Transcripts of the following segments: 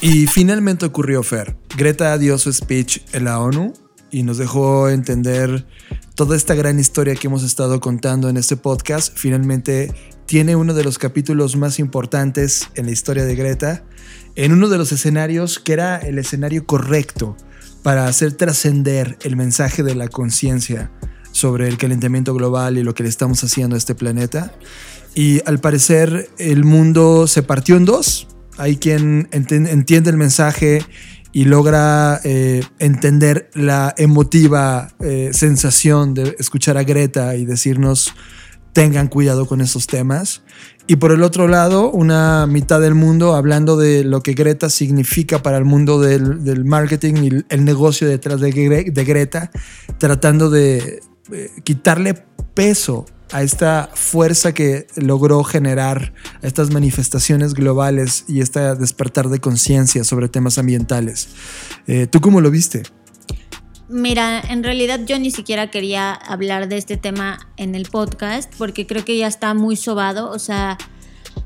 Y finalmente ocurrió Fer. Greta dio su speech en la ONU y nos dejó entender toda esta gran historia que hemos estado contando en este podcast. Finalmente tiene uno de los capítulos más importantes en la historia de Greta, en uno de los escenarios que era el escenario correcto para hacer trascender el mensaje de la conciencia sobre el calentamiento global y lo que le estamos haciendo a este planeta. Y al parecer el mundo se partió en dos hay quien entiende el mensaje y logra eh, entender la emotiva eh, sensación de escuchar a Greta y decirnos tengan cuidado con esos temas. Y por el otro lado, una mitad del mundo hablando de lo que Greta significa para el mundo del, marketing y el negocio detrás de, Greta, tratando de eh, quitarle peso a esta fuerza que logró generar estas manifestaciones globales y este despertar de conciencia sobre temas ambientales. Eh, ¿Tú cómo lo viste? Mira, en realidad yo ni siquiera quería hablar de este tema en el podcast porque creo que ya está muy sobado, o sea,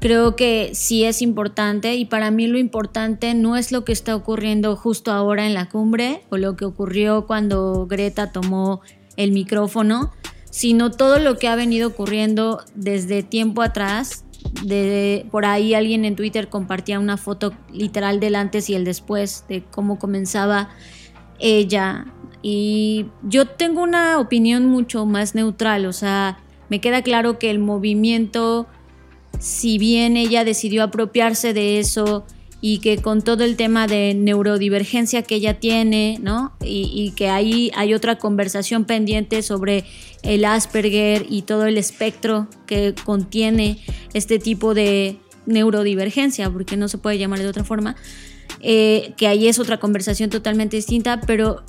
creo que sí es importante y para mí lo importante no es lo que está ocurriendo justo ahora en la cumbre o lo que ocurrió cuando Greta tomó el micrófono, sino todo lo que ha venido ocurriendo desde tiempo atrás. De, por ahí alguien en Twitter compartía una foto literal del antes y el después de cómo comenzaba ella. Y yo tengo una opinión mucho más neutral, o sea, me queda claro que el movimiento, si bien ella decidió apropiarse de eso, y que con todo el tema de neurodivergencia que ella tiene, ¿no? Y, que ahí hay otra conversación pendiente sobre el Asperger y todo el espectro que contiene este tipo de neurodivergencia, porque no se puede llamar de otra forma, eh, que ahí es otra conversación totalmente distinta, pero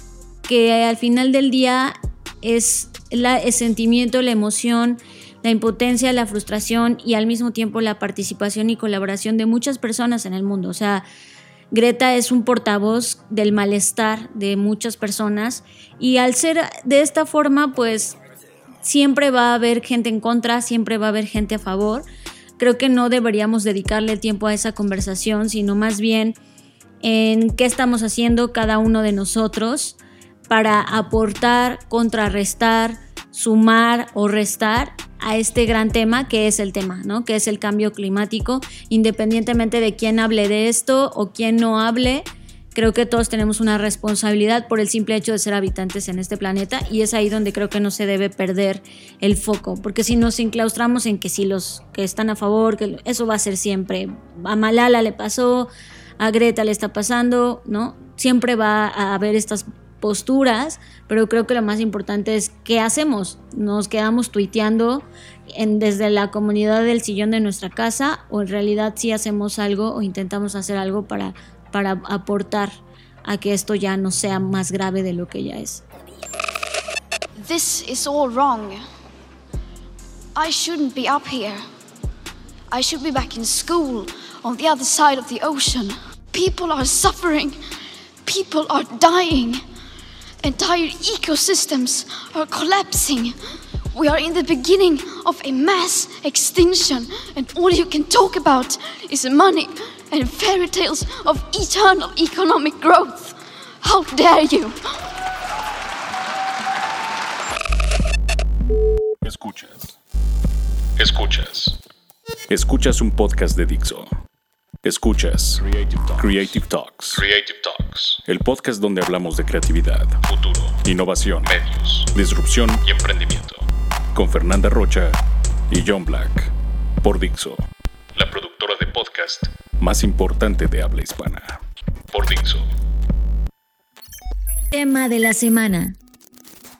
que al final del día es el sentimiento, la emoción, la impotencia, la frustración y al mismo tiempo la participación y colaboración de muchas personas en el mundo. O sea, Greta es un portavoz del malestar de muchas personas y al ser de esta forma, pues siempre va a haber gente en contra, siempre va a haber gente a favor. Creo que no deberíamos dedicarle tiempo a esa conversación, sino más bien en qué estamos haciendo cada uno de nosotros para aportar, contrarrestar, sumar o restar a este gran tema que es el tema, ¿no? Que es el cambio climático, independientemente de quién hable de esto o quién no hable. Creo que todos tenemos una responsabilidad por el simple hecho de ser habitantes en este planeta y es ahí donde creo que no se debe perder el foco, porque si nos enclaustramos en que si los que están a favor, que eso va a ser siempre, a Malala le pasó, a Greta le está pasando, ¿no? Siempre va a haber estas posturas, pero creo que lo más importante es qué hacemos. Nos quedamos tuiteando en, desde la comunidad del sillón de nuestra casa o en realidad sí hacemos algo o intentamos hacer algo para, para aportar a que esto ya no sea más grave de lo que ya es. This is all wrong. I shouldn't be up here. I should be back in school on the other side of the ocean. People are suffering. People are dying. Entire ecosystems are collapsing. We are in the beginning of a mass extinction, and all you can talk about is money and fairy tales of eternal economic growth. How dare you! Escuchas. Escuchas. Escuchas un podcast de Dixo. Escuchas Creative Talks. Creative Talks. El podcast donde hablamos de creatividad, futuro, innovación, medios, disrupción y emprendimiento. Con Fernanda Rocha y John Black. Por Dixo, la productora de podcast más importante de habla hispana. Por Dixo. Tema de la semana.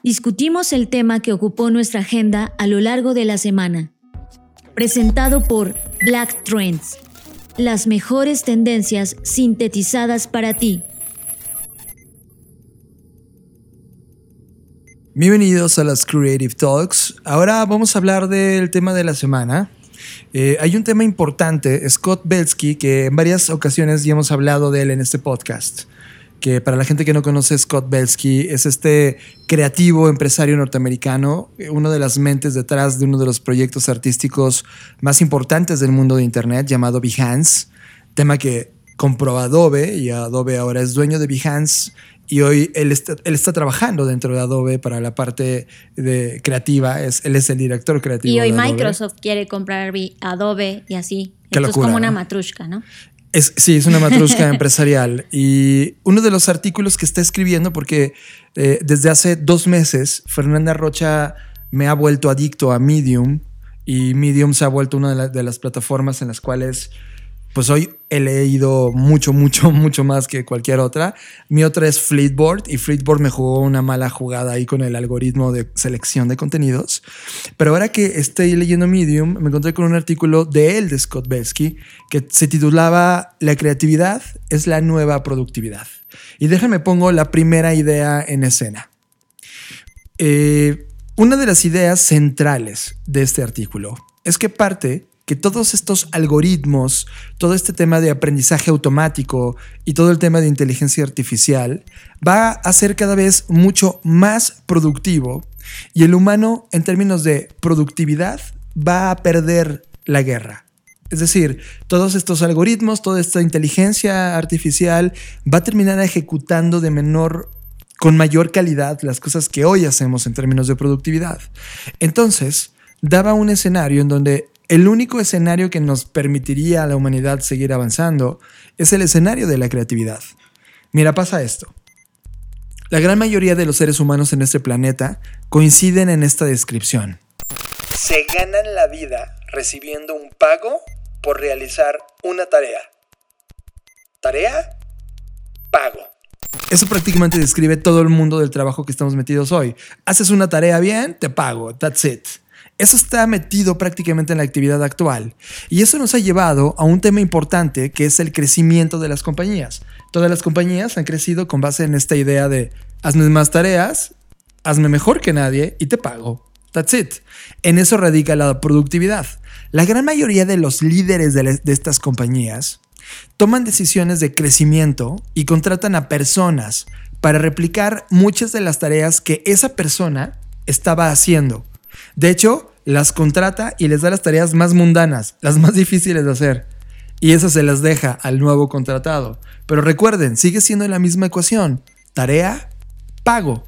Discutimos el tema que ocupó nuestra agenda a lo largo de la semana. Presentado por Black Trends las mejores tendencias sintetizadas para ti. Bienvenidos a las Creative Talks. Ahora vamos a hablar del tema de la semana. Eh, hay un tema importante, Scott Belsky, que en varias ocasiones ya hemos hablado de él en este podcast que para la gente que no conoce Scott Belsky es este creativo empresario norteamericano, una de las mentes detrás de uno de los proyectos artísticos más importantes del mundo de Internet llamado Behance, tema que compró Adobe y Adobe ahora es dueño de Behance y hoy él está, él está trabajando dentro de Adobe para la parte de creativa, es, él es el director creativo. Y hoy de. Microsoft quiere comprar Adobe y así. Qué Esto locura, es como una ¿no? matrushka, ¿no? Es, sí, es una matrusca empresarial. Y uno de los artículos que está escribiendo, porque eh, desde hace dos meses Fernanda Rocha me ha vuelto adicto a Medium y Medium se ha vuelto una de, la- de las plataformas en las cuales pues hoy he leído mucho, mucho, mucho más que cualquier otra. Mi otra es Fleetboard y Fleetboard me jugó una mala jugada ahí con el algoritmo de selección de contenidos. Pero ahora que estoy leyendo Medium, me encontré con un artículo de él, de Scott Belsky, que se titulaba La creatividad es la nueva productividad. Y déjame pongo la primera idea en escena. Eh, una de las ideas centrales de este artículo es que parte que todos estos algoritmos, todo este tema de aprendizaje automático y todo el tema de inteligencia artificial va a ser cada vez mucho más productivo y el humano en términos de productividad va a perder la guerra. Es decir, todos estos algoritmos, toda esta inteligencia artificial va a terminar ejecutando de menor con mayor calidad las cosas que hoy hacemos en términos de productividad. Entonces, daba un escenario en donde el único escenario que nos permitiría a la humanidad seguir avanzando es el escenario de la creatividad. Mira, pasa esto. La gran mayoría de los seres humanos en este planeta coinciden en esta descripción. Se ganan la vida recibiendo un pago por realizar una tarea. ¿Tarea? Pago. Eso prácticamente describe todo el mundo del trabajo que estamos metidos hoy. Haces una tarea bien, te pago. That's it. Eso está metido prácticamente en la actividad actual. Y eso nos ha llevado a un tema importante que es el crecimiento de las compañías. Todas las compañías han crecido con base en esta idea de hazme más tareas, hazme mejor que nadie y te pago. That's it. En eso radica la productividad. La gran mayoría de los líderes de, de estas compañías toman decisiones de crecimiento y contratan a personas para replicar muchas de las tareas que esa persona estaba haciendo. De hecho, las contrata y les da las tareas más mundanas, las más difíciles de hacer. Y eso se las deja al nuevo contratado. Pero recuerden, sigue siendo la misma ecuación. Tarea, pago.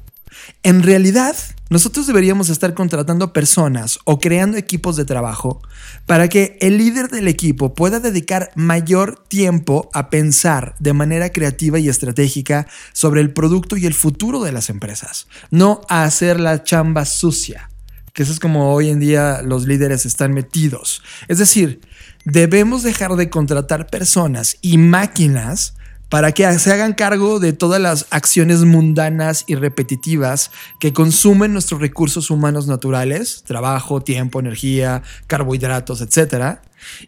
En realidad, nosotros deberíamos estar contratando personas o creando equipos de trabajo para que el líder del equipo pueda dedicar mayor tiempo a pensar de manera creativa y estratégica sobre el producto y el futuro de las empresas, no a hacer la chamba sucia, que eso es como hoy en día los líderes están metidos. Es decir, debemos dejar de contratar personas y máquinas para que se hagan cargo de todas las acciones mundanas y repetitivas que consumen nuestros recursos humanos naturales, trabajo, tiempo, energía, carbohidratos, etc.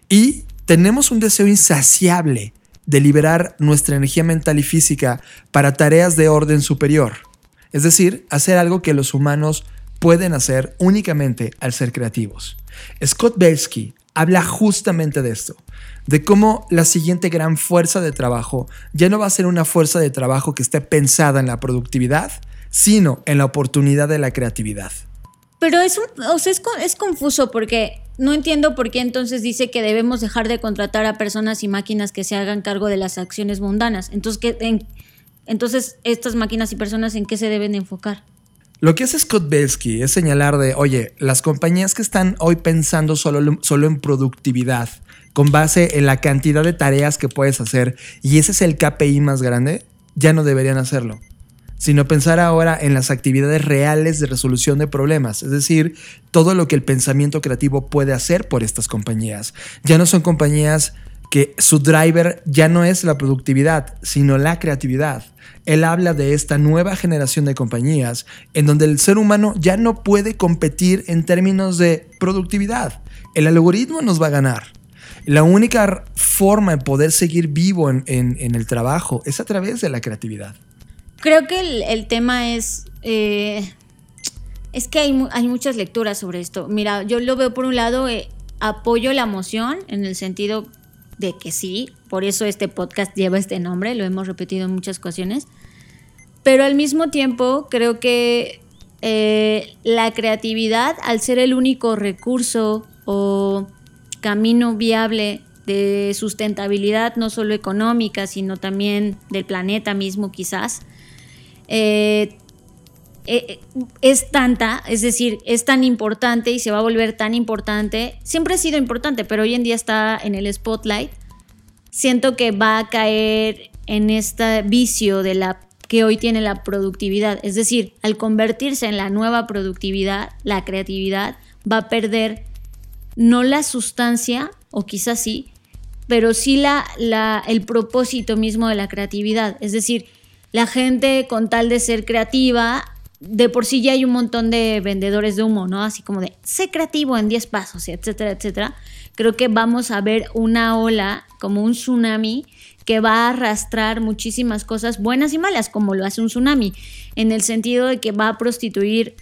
Y tenemos un deseo insaciable de liberar nuestra energía mental y física para tareas de orden superior. Es decir, hacer algo que los humanos pueden hacer únicamente al ser creativos. Scott Belsky habla justamente de esto, de cómo la siguiente gran fuerza de trabajo ya no va a ser una fuerza de trabajo que esté pensada en la productividad, sino en la oportunidad de la creatividad. Pero es, o sea, es, confuso porque no entiendo por qué entonces dice que debemos dejar de contratar a personas y máquinas que se hagan cargo de las acciones mundanas. Entonces, ¿qué, en, entonces estas máquinas y personas en qué se deben enfocar? Lo que hace Scott Belsky es señalar de, oye, las compañías que están hoy pensando solo, solo en productividad, con base en la cantidad de tareas que puedes hacer, y ese es el KPI más grande, ya no deberían hacerlo, sino pensar ahora en las actividades reales de resolución de problemas, es decir, todo lo que el pensamiento creativo puede hacer por estas compañías. Ya no son compañías que su driver ya no es la productividad, sino la creatividad. Él habla de esta nueva generación de compañías en donde el ser humano ya no puede competir en términos de productividad. El algoritmo nos va a ganar. La única forma de poder seguir vivo en, el trabajo es a través de la creatividad. Creo que el, tema es... Eh, es que hay, muchas lecturas sobre esto. Mira, yo lo veo por un lado, eh, apoyo la emoción en el sentido de que sí, por eso este podcast lleva este nombre, lo hemos repetido en muchas ocasiones, pero al mismo tiempo creo que eh, la creatividad, al ser el único recurso o camino viable de sustentabilidad, no solo económica, sino también del planeta mismo quizás, eh, eh, es tanta, es decir, es tan importante y se va a volver tan importante. Siempre ha sido importante, pero hoy en día está en el spotlight. Siento que va a caer en este vicio de la que hoy tiene la productividad. Es decir, al convertirse en la nueva productividad, la creatividad va a perder no la sustancia, o quizás sí, pero sí la, el propósito mismo de la creatividad. Es decir, la gente con tal de ser creativa de por sí ya hay un montón de vendedores de humo, ¿no? Así como de, sé creativo en 10 pasos, etcétera, etcétera. Creo que vamos a ver una ola, como un tsunami, que va a arrastrar muchísimas cosas buenas y malas, como lo hace un tsunami, en el sentido de que va a prostituir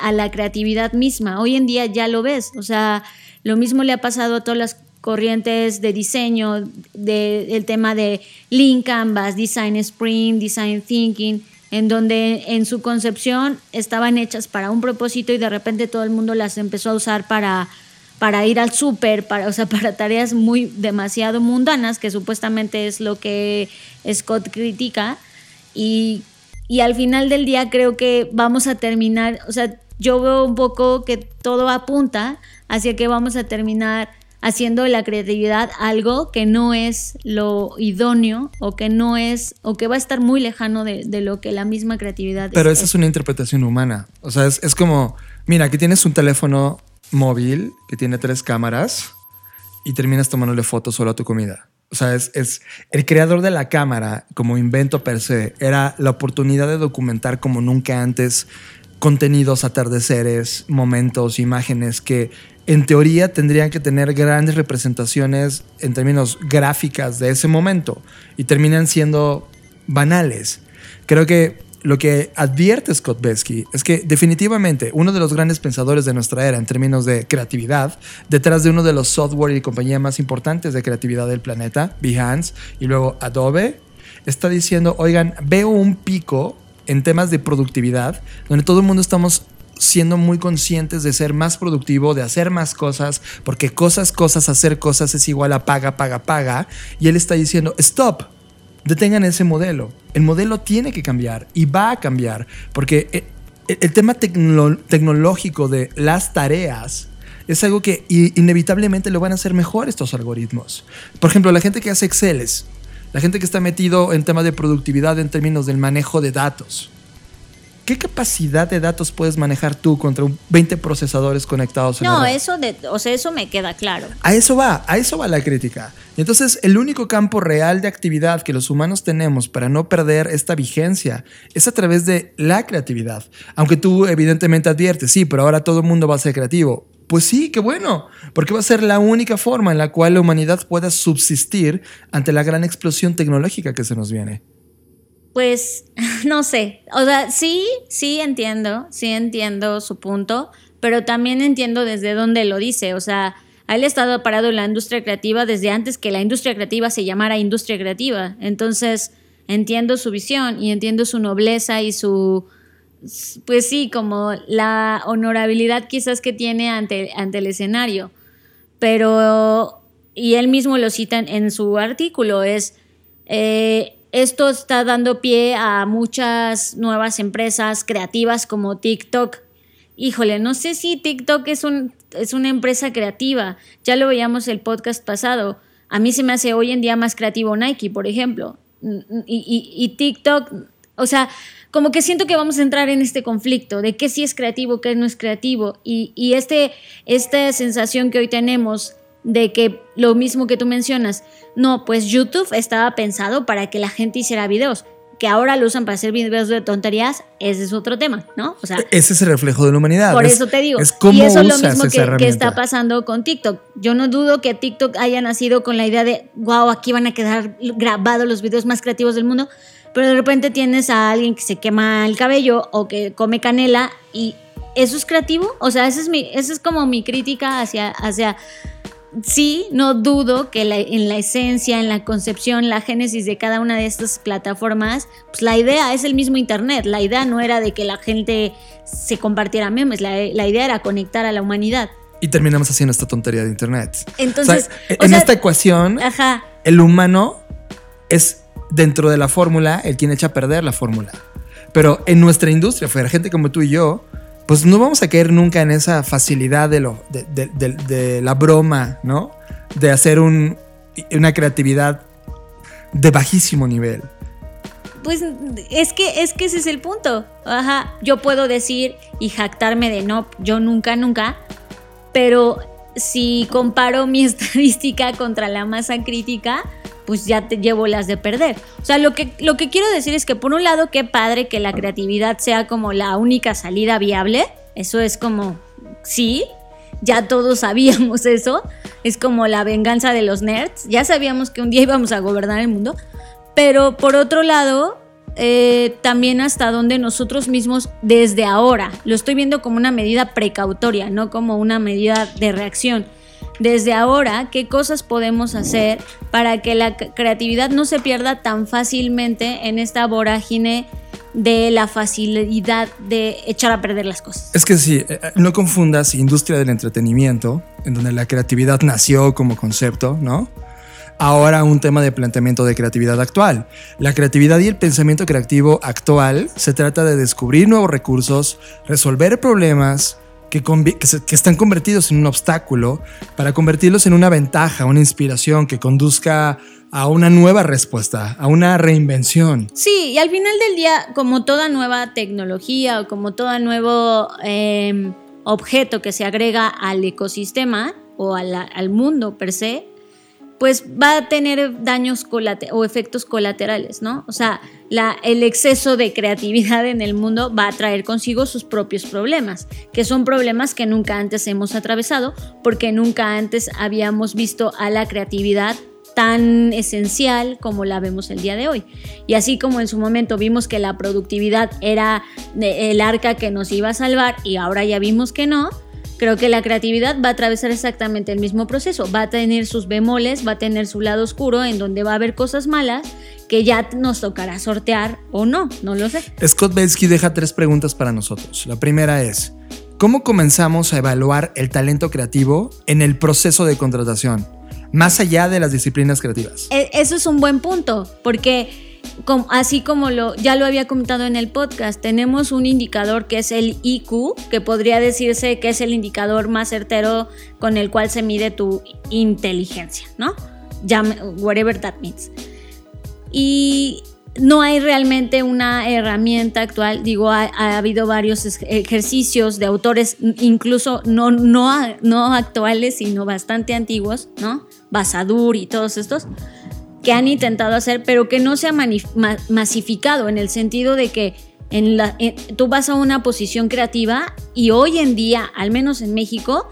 a la creatividad misma. Hoy en día ya lo ves, o sea, lo mismo le ha pasado a todas las corrientes de diseño, del tema de Lean Canvas, Design Sprint, Design Thinking, en donde en su concepción estaban hechas para un propósito y de repente todo el mundo las empezó a usar para, para ir al súper, para, o sea, para tareas muy demasiado mundanas, que supuestamente es lo que Scott critica. Y, y al final del día creo que vamos a terminar, o sea, yo veo un poco que todo apunta hacia que vamos a terminar haciendo de la creatividad algo que no es lo idóneo o que no es o que va a estar muy lejano de, lo que la misma creatividad Pero esa es una interpretación humana. O sea, es, es como, mira, aquí tienes un teléfono móvil que tiene tres cámaras y terminas tomándole fotos solo a tu comida. O sea, es, es, el creador de la cámara como invento per se era la oportunidad de documentar como nunca antes contenidos, atardeceres, momentos, imágenes que en teoría tendrían que tener grandes representaciones en términos gráficas de ese momento y terminan siendo banales. Creo que lo que advierte Scott Besky es que definitivamente uno de los grandes pensadores de nuestra era en términos de creatividad, detrás de uno de los software y compañía más importantes de creatividad del planeta, Behance, y luego Adobe, está diciendo, oigan, veo un pico en temas de productividad, donde todo el mundo estamos siendo muy conscientes de ser más productivo, de hacer más cosas, porque cosas, cosas, hacer cosas es igual a paga, paga, paga. Y él está diciendo, stop, detengan ese modelo. El modelo tiene que cambiar y va a cambiar, porque eh, el, tema tecnológico de las tareas es algo que inevitablemente lo van a hacer mejor estos algoritmos. Por ejemplo, la gente que hace Exceles, la gente que está metido en temas de productividad en términos del manejo de datos ¿Qué capacidad de datos puedes manejar tú contra 20 procesadores conectados? En no, eso, de, o sea, eso me queda claro. A eso va, a eso va la crítica. Entonces, el único campo real de actividad que los humanos tenemos para no perder esta vigencia es a través de la creatividad. Aunque tú evidentemente adviertes, sí, pero ahora todo el mundo va a ser creativo. Pues sí, qué bueno, porque va a ser la única forma en la cual la humanidad pueda subsistir ante la gran explosión tecnológica que se nos viene. Pues no sé, o sea, sí, sí entiendo, sí entiendo su punto, pero también entiendo desde dónde lo dice, o sea, él ha estado parado en la industria creativa desde antes que la industria creativa se llamara industria creativa, entonces entiendo su visión y entiendo su nobleza y su, pues sí, como la honorabilidad quizás que tiene ante, ante el escenario, pero, y él mismo lo cita en, su artículo, es... Eh, esto está dando pie a muchas nuevas empresas creativas como TikTok. Híjole, no sé si TikTok es, un, es una empresa creativa. Ya lo veíamos el podcast pasado. A mí se me hace hoy en día más creativo Nike, por ejemplo. Y, TikTok, o sea, como que siento que vamos a entrar en este conflicto de qué sí es creativo, qué no es creativo. Y, y este, esta sensación que hoy tenemos de que lo mismo que tú mencionas, no, pues YouTube estaba pensado para que la gente hiciera videos, que ahora lo usan para hacer videos de tonterías, ese es otro tema, ¿no? O sea, e-, ese es el reflejo de la humanidad. Por eso te digo. Es y eso es lo mismo que, que, está pasando con TikTok. Yo no dudo que TikTok haya nacido con la idea de, wow, aquí van a quedar grabados los videos más creativos del mundo, pero de repente tienes a alguien que se quema el cabello o que come canela y eso es creativo. O sea, esa es, mi, esa es como mi crítica hacia, hacia sí, no dudo que en la esencia, en la concepción, la génesis de cada una de estas plataformas, pues la idea es el mismo Internet. La idea no era de que la gente se compartiera memes, la, idea era conectar a la humanidad. y terminamos haciendo esta tontería de internet. Entonces, o sea, en esta ecuación, ajá. el humano es dentro de la fórmula el quien echa a perder la fórmula. Pero en nuestra industria, fuera gente como tú y yo, pues no vamos a caer nunca en esa facilidad de, lo, de, la broma, ¿no? De hacer un, una creatividad de bajísimo nivel. Pues es que, es que ese es el punto. Ajá, yo puedo decir y jactarme de no, yo nunca, nunca, pero si comparo mi estadística contra la masa crítica, pues ya te llevo las de perder. O sea, lo que, lo que quiero decir es que por un lado, qué padre que la creatividad sea como la única salida viable. Eso es como, sí, ya todos sabíamos eso. Es como la venganza de los nerds. Ya sabíamos que un día íbamos a gobernar el mundo. Pero por otro lado, eh, también hasta donde nosotros mismos desde ahora, lo estoy viendo como una medida precautoria, no como una medida de reacción desde ahora qué cosas podemos hacer para que la creatividad no se pierda tan fácilmente en esta vorágine de la facilidad de echar a perder las cosas. Es que sí, eh, no confundas industria del entretenimiento, en donde la creatividad nació como concepto, ¿no? Ahora un tema de planteamiento de creatividad actual. La creatividad y el pensamiento creativo actual se trata de descubrir nuevos recursos, resolver problemas, que, están convertidos en un obstáculo para convertirlos en una ventaja, una inspiración que conduzca a una nueva respuesta, a una reinvención. Sí, y al final del día, como toda nueva tecnología o como todo nuevo eh, objeto que se agrega al ecosistema o al mundo per se, pues va a tener daños o efectos colaterales, ¿no? O sea, el exceso de creatividad en el mundo va a traer consigo sus propios problemas, que son problemas que nunca antes hemos atravesado, porque nunca antes habíamos visto a la creatividad tan esencial como la vemos el día de hoy. Y así como en su momento vimos que la productividad era el arca que nos iba a salvar y ahora ya vimos que no, Creo que la creatividad va a atravesar exactamente el mismo proceso, va a tener sus bemoles, va a tener su lado oscuro en donde va a haber cosas malas que ya nos tocará sortear o no, no lo sé. Scott Belsky deja tres preguntas para nosotros. La primera es, ¿cómo comenzamos a evaluar el talento creativo en el proceso de contratación, más allá de las disciplinas creativas? E, eso es un buen punto, porque así como lo, ya lo había comentado en el podcast, tenemos un indicador que es el IQ, que podría decirse que es el indicador más certero con el cual se mide tu inteligencia, ¿no? whatever that means. Y no hay realmente una herramienta actual, digo, ha, ha, habido varios ejercicios de autores, incluso no, no, no actuales, sino bastante antiguos, ¿no? Basadur y todos estos, que han intentado hacer, pero que no se ha masificado en el sentido de que en la, tú vas a una posición creativa y hoy en día, al menos en México,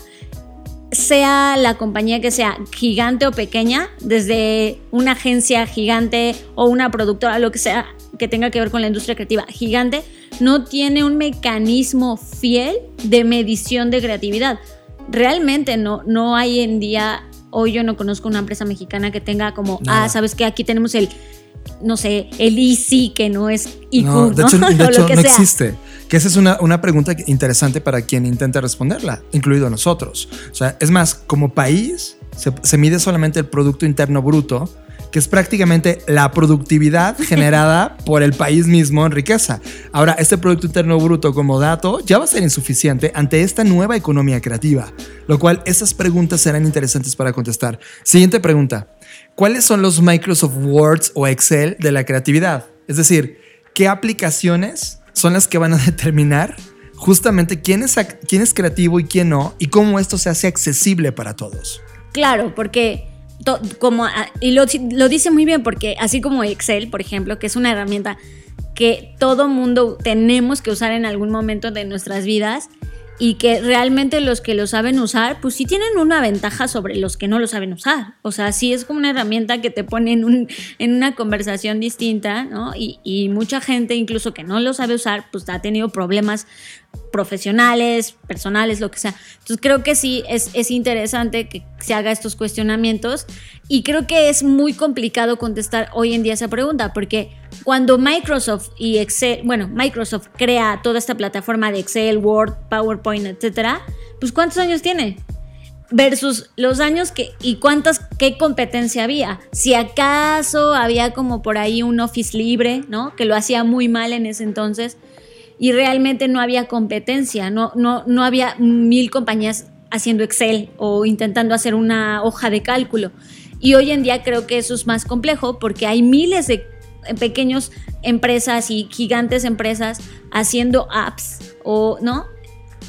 sea la compañía que sea gigante o pequeña, desde una agencia gigante o una productora, lo que sea que tenga que ver con la industria creativa gigante, no tiene un mecanismo fiel de medición de creatividad. Realmente no, no hay en día Hoy yo no conozco una empresa mexicana que tenga como, ah, sabes que aquí tenemos el, no sé, el IC que no es IQ. No, de hecho, ¿no? De hecho, no existe. Que esa es una, una, pregunta interesante para quien intenta responderla, incluido nosotros. O sea, es más, como país se, se mide solamente el Producto Interno Bruto, que es prácticamente la productividad generada por el país mismo en riqueza. Ahora, este Producto Interno Bruto como dato ya va a ser insuficiente ante esta nueva economía creativa, lo cual esas preguntas serán interesantes para contestar. Siguiente pregunta. ¿Cuáles son los Microsoft Words o Excel de la creatividad? Es decir, ¿qué aplicaciones son las que van a determinar justamente quién es, quién es creativo y quién no y cómo esto se hace accesible para todos? Claro, porque como, y lo, lo, dice muy bien porque así como Excel, por ejemplo, que es una herramienta que todo mundo tenemos que usar en algún momento de nuestras vidas y que realmente los que lo saben usar, pues sí tienen una ventaja sobre los que no lo saben usar. O sea, sí es como una herramienta que te pone en, un, en una conversación distinta, ¿no? Y, mucha gente, incluso que no lo sabe usar, pues ha tenido problemas profesionales, personales, lo que sea. Entonces creo que sí es, es, interesante que se haga estos cuestionamientos y creo que es muy complicado contestar hoy en día esa pregunta porque cuando Microsoft y Excel, bueno, Microsoft crea toda esta plataforma de Excel, Word, PowerPoint, etcétera, pues ¿cuántos años tiene? versus los años que y cuántas qué competencia había. Si acaso había como por ahí un Office libre, ¿no? Que lo hacía muy mal en ese entonces y realmente no había competencia, no no no había mil compañías haciendo Excel o intentando hacer una hoja de cálculo. Y hoy en día creo que eso es más complejo porque hay miles de pequeños empresas y gigantes empresas haciendo apps o no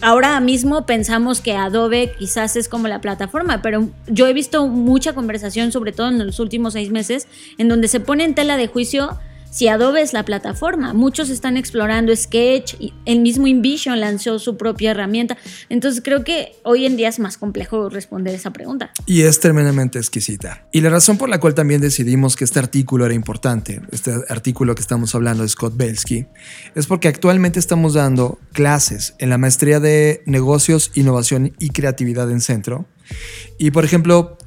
ahora mismo pensamos que Adobe quizás es como la plataforma, pero yo he visto mucha conversación, sobre todo en los últimos seis meses, en donde se pone en tela de juicio si Adobe es la plataforma. Muchos están explorando Sketch, el mismo InVision lanzó su propia herramienta. Entonces creo que hoy en día es más complejo responder esa pregunta. Y es tremendamente exquisita. Y la razón por la cual también decidimos que este artículo era importante, este artículo que estamos hablando de Scott Belsky, es porque actualmente estamos dando clases en la maestría de negocios, innovación y creatividad en centro. Y por ejemplo,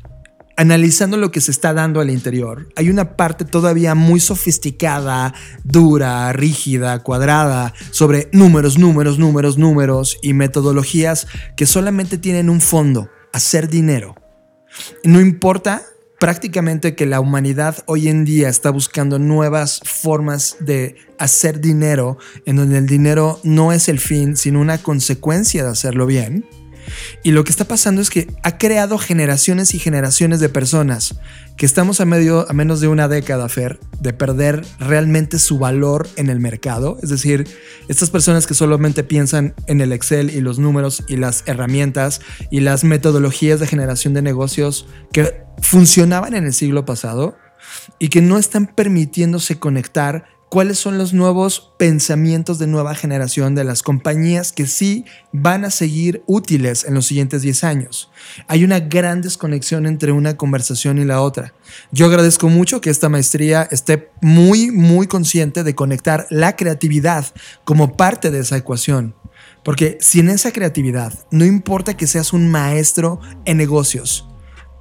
analizando lo que se está dando al interior, hay una parte todavía muy sofisticada, dura, rígida, cuadrada, sobre números, números, números, números y metodologías que solamente tienen un fondo, hacer dinero. No importa prácticamente que la humanidad hoy en día está buscando nuevas formas de hacer dinero, en donde el dinero no es el fin, sino una consecuencia de hacerlo bien y lo que está pasando es que ha creado generaciones y generaciones de personas que estamos a, medio, a menos de una década, Fer, de perder realmente su valor en el mercado. Es decir, estas personas que solamente piensan en el Excel y los números y las herramientas y las metodologías de generación de negocios que funcionaban en el siglo pasado y que no están permitiéndose conectar cuáles son los nuevos pensamientos de nueva generación de las compañías que sí van a seguir útiles en los siguientes 10 años. Hay una gran desconexión entre una conversación y la otra. Yo agradezco mucho que esta maestría esté muy, muy consciente de conectar la creatividad como parte de esa ecuación. Porque sin esa creatividad, no importa que seas un maestro en negocios,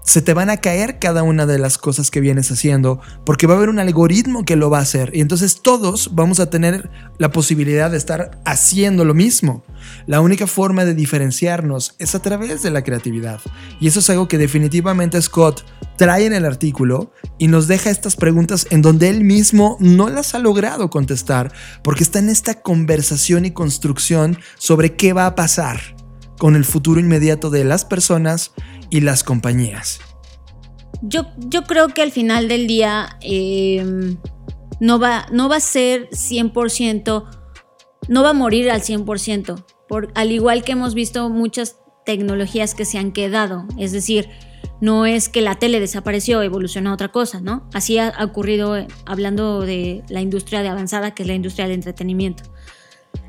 se te van a caer cada una de las cosas que vienes haciendo porque va a haber un algoritmo que lo va a hacer y entonces todos vamos a tener la posibilidad de estar haciendo lo mismo. La única forma de diferenciarnos es a través de la creatividad y eso es algo que definitivamente Scott trae en el artículo y nos deja estas preguntas en donde él mismo no las ha logrado contestar porque está en esta conversación y construcción sobre qué va a pasar con el futuro inmediato de las personas y las compañías? Yo, yo creo que al final del día em, no, va, no va a ser 100%, no va a morir al 100%, por, al igual que hemos visto muchas tecnologías que se han quedado, es decir, no es que la tele desapareció, evolucionó a otra cosa, ¿no? Así ha ocurrido eh, hablando de la industria de avanzada, que es la industria del entretenimiento.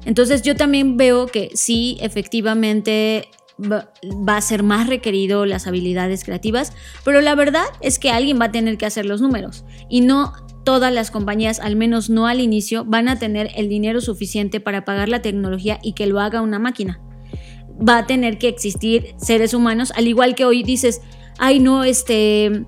Entonces yo también veo que sí, efectivamente va, a ser más requerido las habilidades creativas, pero la verdad es que alguien va a tener que hacer los números y no todas las compañías, al menos no al inicio, van a tener el dinero suficiente para pagar la tecnología y que lo haga una máquina. Va a tener que existir seres humanos, al igual que hoy dices, ay no, este,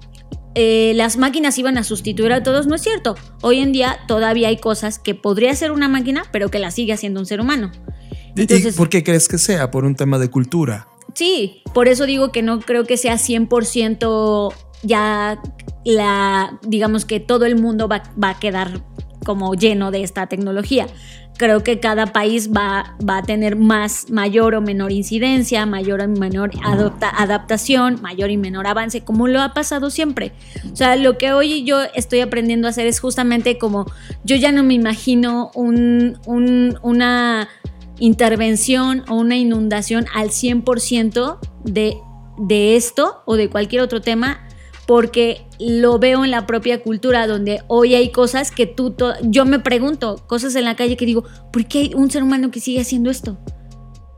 eh, las máquinas iban a sustituir a todos, no es cierto. Hoy en día todavía hay cosas que podría ser una máquina, pero que la sigue haciendo un ser humano. ¿Y por qué crees que sea? ¿Por un tema de cultura? Sí, por eso digo que no creo que sea 100% ya la, digamos que todo el mundo va, a quedar como lleno de esta tecnología. Creo que cada país va, va, a tener más, mayor o menor incidencia, mayor o menor adaptación, mayor y menor avance, como lo ha pasado siempre. O sea, lo que hoy yo estoy aprendiendo a hacer es justamente como, yo ya no me imagino un, un, una intervención o una inundación al 100% de, de esto o de cualquier otro tema porque lo veo en la propia cultura donde hoy hay cosas que tú, yo me pregunto, cosas en la calle que digo, ¿por qué hay un ser humano que sigue haciendo esto?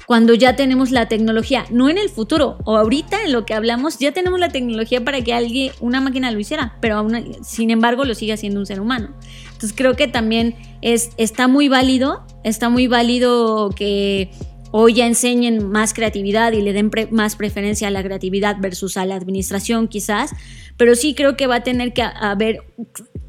Cuando ya tenemos la tecnología, no en el futuro, o ahorita en lo que hablamos, ya tenemos la tecnología para que alguien, una máquina lo hiciera, pero sin embargo lo sigue haciendo un ser humano. Entonces creo que también es, está muy válido, está muy válido que hoy ya enseñen más creatividad y le den más preferencia a la creatividad versus a la administración quizás, pero sí creo que va a tener que haber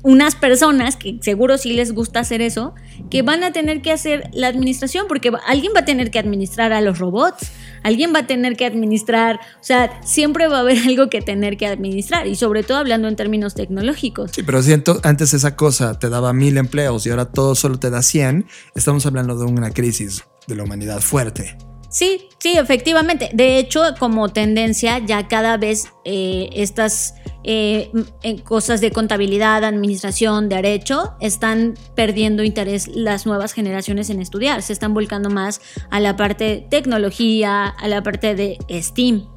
unas personas que seguro sí les gusta hacer eso, que van a tener que hacer la administración, porque alguien va a tener que administrar a los robots, alguien va a tener que administrar, o sea, siempre va a haber algo que tener que administrar, y sobre todo hablando en términos tecnológicos. Sí, pero siento, antes esa cosa te daba mil empleos y ahora todo solo te da 100, estamos hablando de una crisis de la humanidad fuerte. Sí, sí, efectivamente. De hecho, como tendencia, ya cada vez eh, estas eh, cosas de contabilidad, administración, derecho, están perdiendo interés las nuevas generaciones en estudiar. Se están volcando más a la parte de tecnología, a la parte de STEAM.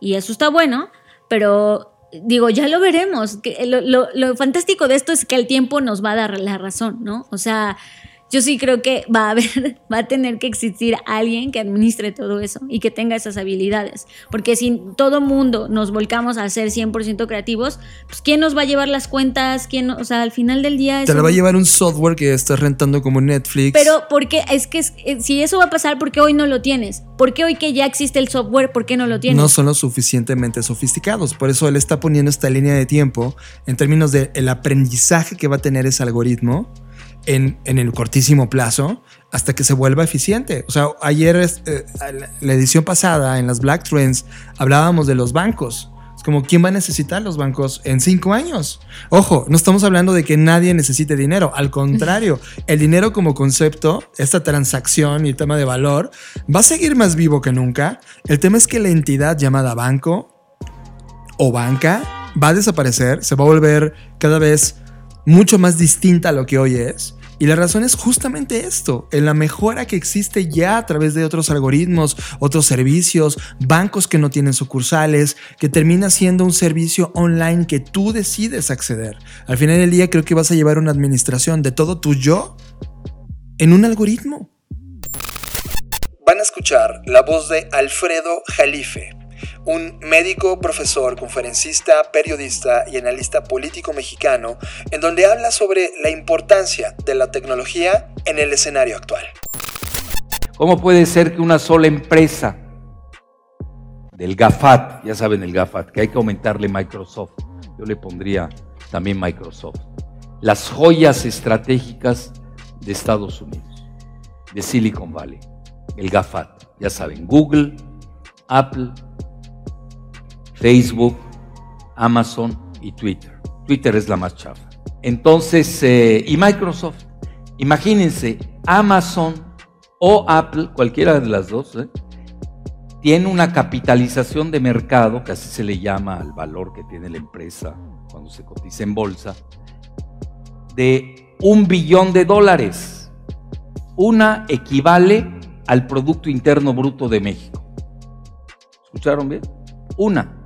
Y eso está bueno, pero digo, ya lo veremos. Lo, lo fantástico de esto es que el tiempo nos va a dar la razón, ¿no? O sea, yo sí creo que va a haber, va a tener que existir alguien que administre todo eso y que tenga esas habilidades. Porque si todo mundo nos volcamos a ser 100% creativos, pues ¿quién nos va a llevar las cuentas? ¿Quién, o sea, al final del día... Te lo va a llevar un software que estás rentando como Netflix. Pero porque es que eh, si eso va a pasar, ¿por qué hoy no lo tienes? ¿Por qué hoy que ya existe el software, por qué no lo tienes? No son lo suficientemente sofisticados. Por eso él está poniendo esta línea de tiempo en términos del el aprendizaje que va a tener ese algoritmo en, el cortísimo plazo hasta que se vuelva eficiente. O sea, ayer, eh, la edición pasada, en las Black Trends, hablábamos de los bancos. Es como, ¿quién va a necesitar los bancos en cinco años? Ojo, no estamos hablando de que nadie necesite dinero. Al contrario, el dinero como concepto, esta transacción y el tema de valor, va a seguir más vivo que nunca. El tema es que la entidad llamada banco o banca va a desaparecer, se va a volver cada vez mucho más distinta a lo que hoy es. Y la razón es justamente esto, en la mejora que existe ya a través de otros algoritmos, otros servicios, bancos que no tienen sucursales, que termina siendo un servicio online que tú decides acceder. Al final del día creo que vas a llevar una administración de todo tu yo en un algoritmo. Van a escuchar la voz de Alfredo Jalife un médico, profesor, conferencista, periodista y analista político mexicano, en donde habla sobre la importancia de la tecnología en el escenario actual. ¿Cómo puede ser que una sola empresa del GAFAT, ya saben el GAFAT, que hay que aumentarle Microsoft, yo le pondría también Microsoft, las joyas estratégicas de Estados Unidos, de Silicon Valley, el GAFAT, ya saben, Google, Apple, Facebook, Amazon y Twitter. Twitter es la más chafa. Entonces, eh, y Microsoft. Imagínense, Amazon o Apple, cualquiera de las dos, ¿eh? tiene una capitalización de mercado, que así se le llama al valor que tiene la empresa cuando se cotiza en bolsa, de un billón de dólares. Una equivale al Producto Interno Bruto de México. ¿Escucharon bien? Una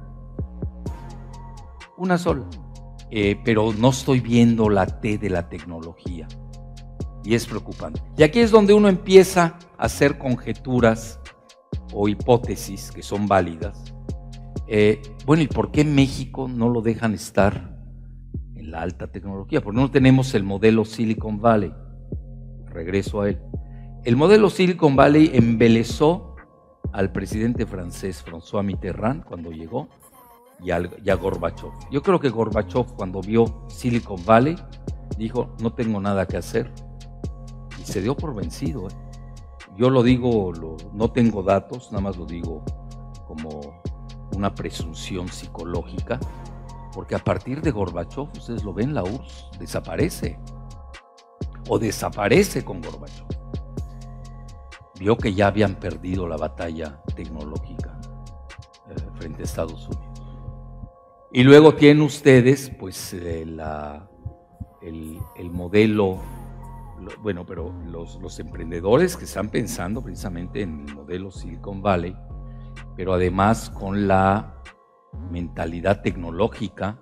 una sola. Eh, pero no estoy viendo la T de la tecnología. Y es preocupante. Y aquí es donde uno empieza a hacer conjeturas o hipótesis que son válidas. Eh, bueno, ¿y por qué México no lo dejan estar en la alta tecnología? Porque no tenemos el modelo Silicon Valley. Regreso a él. El modelo Silicon Valley embelezó al presidente francés François Mitterrand cuando llegó y a, Gorbachev. Yo creo que Gorbachev cuando vio Silicon Valley dijo, no tengo nada que hacer. Y se dio por vencido. ¿eh? Yo lo digo, no tengo datos, nada más lo digo como una presunción psicológica, porque a partir de Gorbachev, ustedes lo ven, la URSS desaparece. O desaparece con Gorbachev. Vio que ya habían perdido la batalla tecnológica eh, frente a Estados Unidos. Y luego tienen ustedes, pues, eh, el, modelo, bueno, pero los, emprendedores que están pensando precisamente en el modelo Silicon Valley, pero además con la mentalidad tecnológica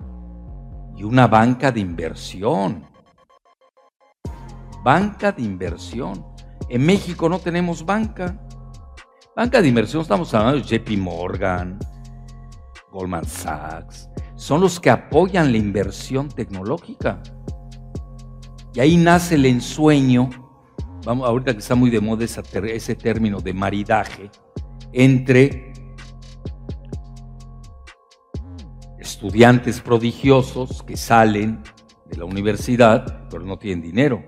y una banca de inversión. Banca de inversión. En México no tenemos banca. Banca de inversión, estamos hablando de JP Morgan, Goldman Sachs, son los que apoyan la inversión tecnológica. Y ahí nace el ensueño, vamos, ahorita que está muy de moda ese, término de maridaje, entre estudiantes prodigiosos que salen de la universidad, pero no tienen dinero.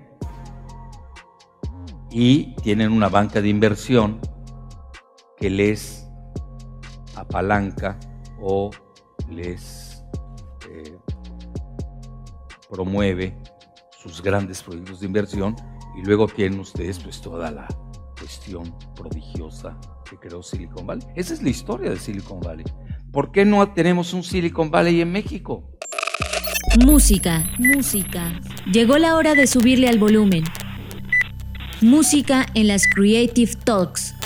Y tienen una banca de inversión que les apalanca o les eh, promueve sus grandes proyectos de inversión y luego tienen ustedes pues toda la cuestión prodigiosa que creó Silicon Valley. Esa es la historia de Silicon Valley. ¿Por qué no tenemos un Silicon Valley en México? Música, música. Llegó la hora de subirle al volumen. Música en las Creative Talks.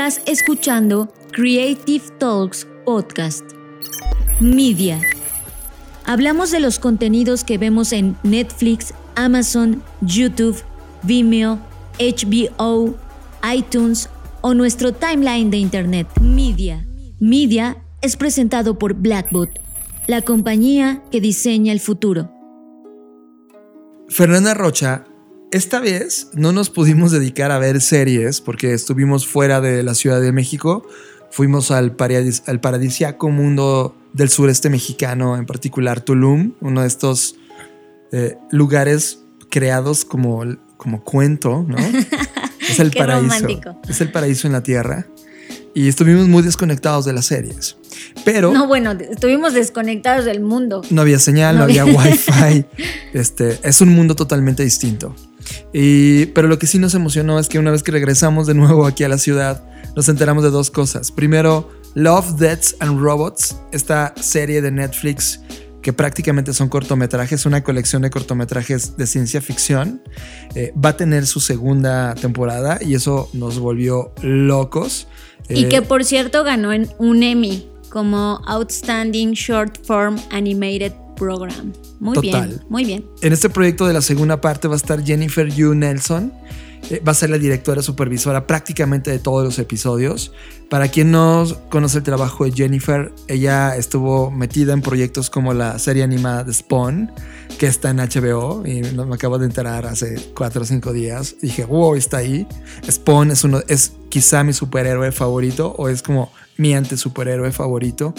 Estás escuchando Creative Talks Podcast. Media. Hablamos de los contenidos que vemos en Netflix, Amazon, YouTube, Vimeo, HBO, iTunes o nuestro timeline de Internet. Media. Media es presentado por Blackbot, la compañía que diseña el futuro. Fernanda Rocha, esta vez no nos pudimos dedicar a ver series porque estuvimos fuera de la Ciudad de México. Fuimos al, paradis al paradisiaco mundo del sureste mexicano, en particular Tulum, uno de estos eh, lugares creados como, como cuento, ¿no? Es el Qué paraíso. romántico. Es el paraíso en la tierra. Y estuvimos muy desconectados de las series. Pero No, bueno, estuvimos desconectados del mundo. no había señal, no, No había había- wifi. Este, es un mundo totalmente distinto. Y, pero lo que sí nos emocionó es que una vez que regresamos de nuevo aquí a la ciudad, nos enteramos de dos cosas. Primero, Love, Deaths and Robots, esta serie de Netflix que prácticamente son cortometrajes, una colección de cortometrajes de ciencia ficción, eh, va a tener su segunda temporada y eso nos volvió locos. Y Eh, que por cierto ganó en un Emmy como Outstanding Short Form Animated Program. Muy Total. bien, muy bien. En este proyecto de la segunda parte va a estar Jennifer Yu Nelson. Eh, va a ser la directora supervisora prácticamente de todos los episodios. Para quien no conoce el trabajo de Jennifer, ella estuvo metida en proyectos como la serie animada de Spawn, que está en HBO, y me acabo de enterar hace cuatro o cinco días. Dije, wow, está ahí. Spawn es, uno, es quizá mi superhéroe favorito, o es como mi anti-superhéroe favorito.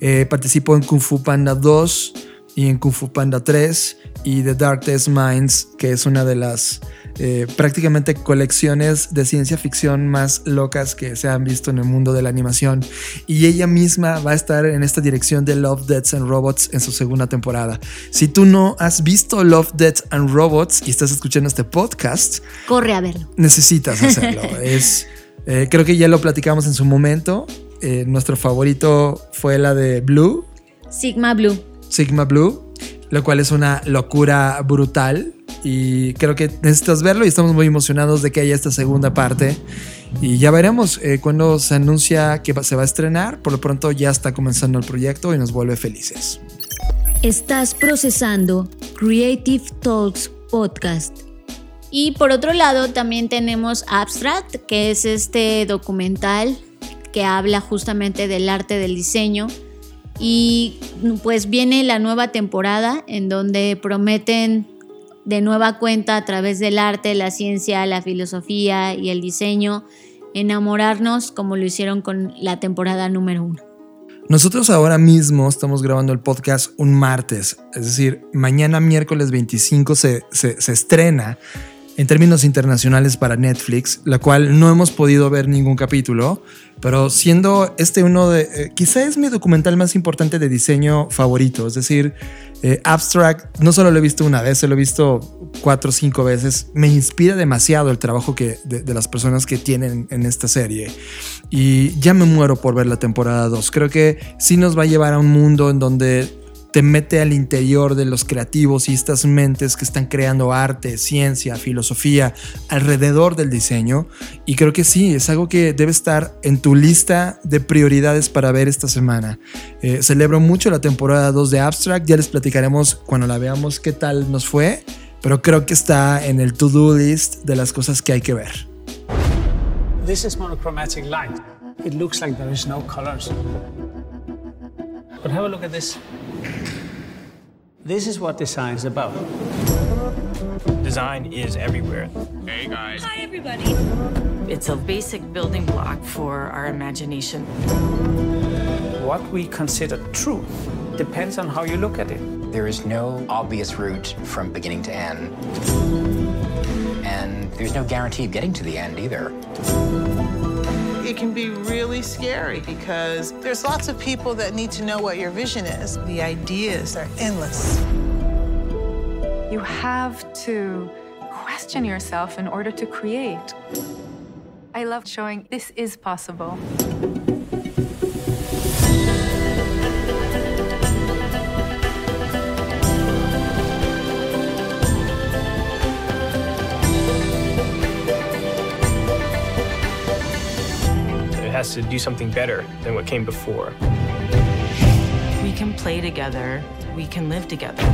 Eh, participó en Kung Fu Panda 2 y en Kung Fu Panda 3 y The Darkest Minds, que es una de las eh, prácticamente colecciones de ciencia ficción más locas que se han visto en el mundo de la animación. Y ella misma va a estar en esta dirección de Love, Deaths and Robots en su segunda temporada. Si tú no has visto Love, Deaths and Robots y estás escuchando este podcast, Corre a verlo. necesitas hacerlo. es, eh, creo que ya lo platicamos en su momento. Eh, nuestro favorito fue la de Blue, Sigma Blue. Sigma Blue, lo cual es una locura brutal. Y creo que necesitas verlo y estamos muy emocionados de que haya esta segunda parte. Y ya veremos eh, cuando se anuncia que se va a estrenar. Por lo pronto ya está comenzando el proyecto y nos vuelve felices. Estás procesando Creative Talks Podcast. Y por otro lado también tenemos Abstract, que es este documental que habla justamente del arte del diseño. Y pues viene la nueva temporada en donde prometen de nueva cuenta a través del arte, la ciencia, la filosofía y el diseño enamorarnos como lo hicieron con la temporada número uno. Nosotros ahora mismo estamos grabando el podcast un martes, es decir, mañana miércoles 25 se, se- se estrena en términos internacionales para Netflix, la cual no hemos podido ver ningún capítulo, pero siendo este uno de, eh, quizá es mi documental más importante de diseño favorito, es decir, eh, Abstract, no solo lo he visto una vez, lo he visto cuatro o cinco veces, me inspira demasiado el trabajo que, de, las personas que tienen en esta serie. Y ya me muero por ver la temporada 2. Creo que sí nos va a llevar a un mundo en donde te mete al interior de los creativos y estas mentes que están creando arte, ciencia, filosofía alrededor del diseño. Y creo que sí, es algo que debe estar en tu lista de prioridades para ver esta semana. Eh, celebro mucho la temporada 2 de Abstract, ya les platicaremos cuando la veamos qué tal nos fue, pero creo que está en el to-do list de las cosas que hay que ver. This is monochromatic light. It looks like there is no colors. But have a look at this. This is what design is about. Design is everywhere. Hey, guys. Hi, everybody. It's a basic building block for our imagination. What we consider truth depends on how you look at it. There is no obvious route from beginning to end. And there's no guarantee of getting to the end either. It can be really scary because there's lots of people that need to know what your vision is. The ideas are endless. You have to question yourself in order to create. I love showing this is possible. Has to do something better than what came before. We can play together, we can live together.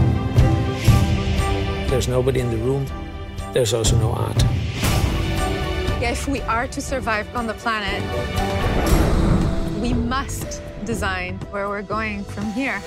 There's nobody in the room, there's also no art. If we are to survive on the planet, we must design where we're going from here.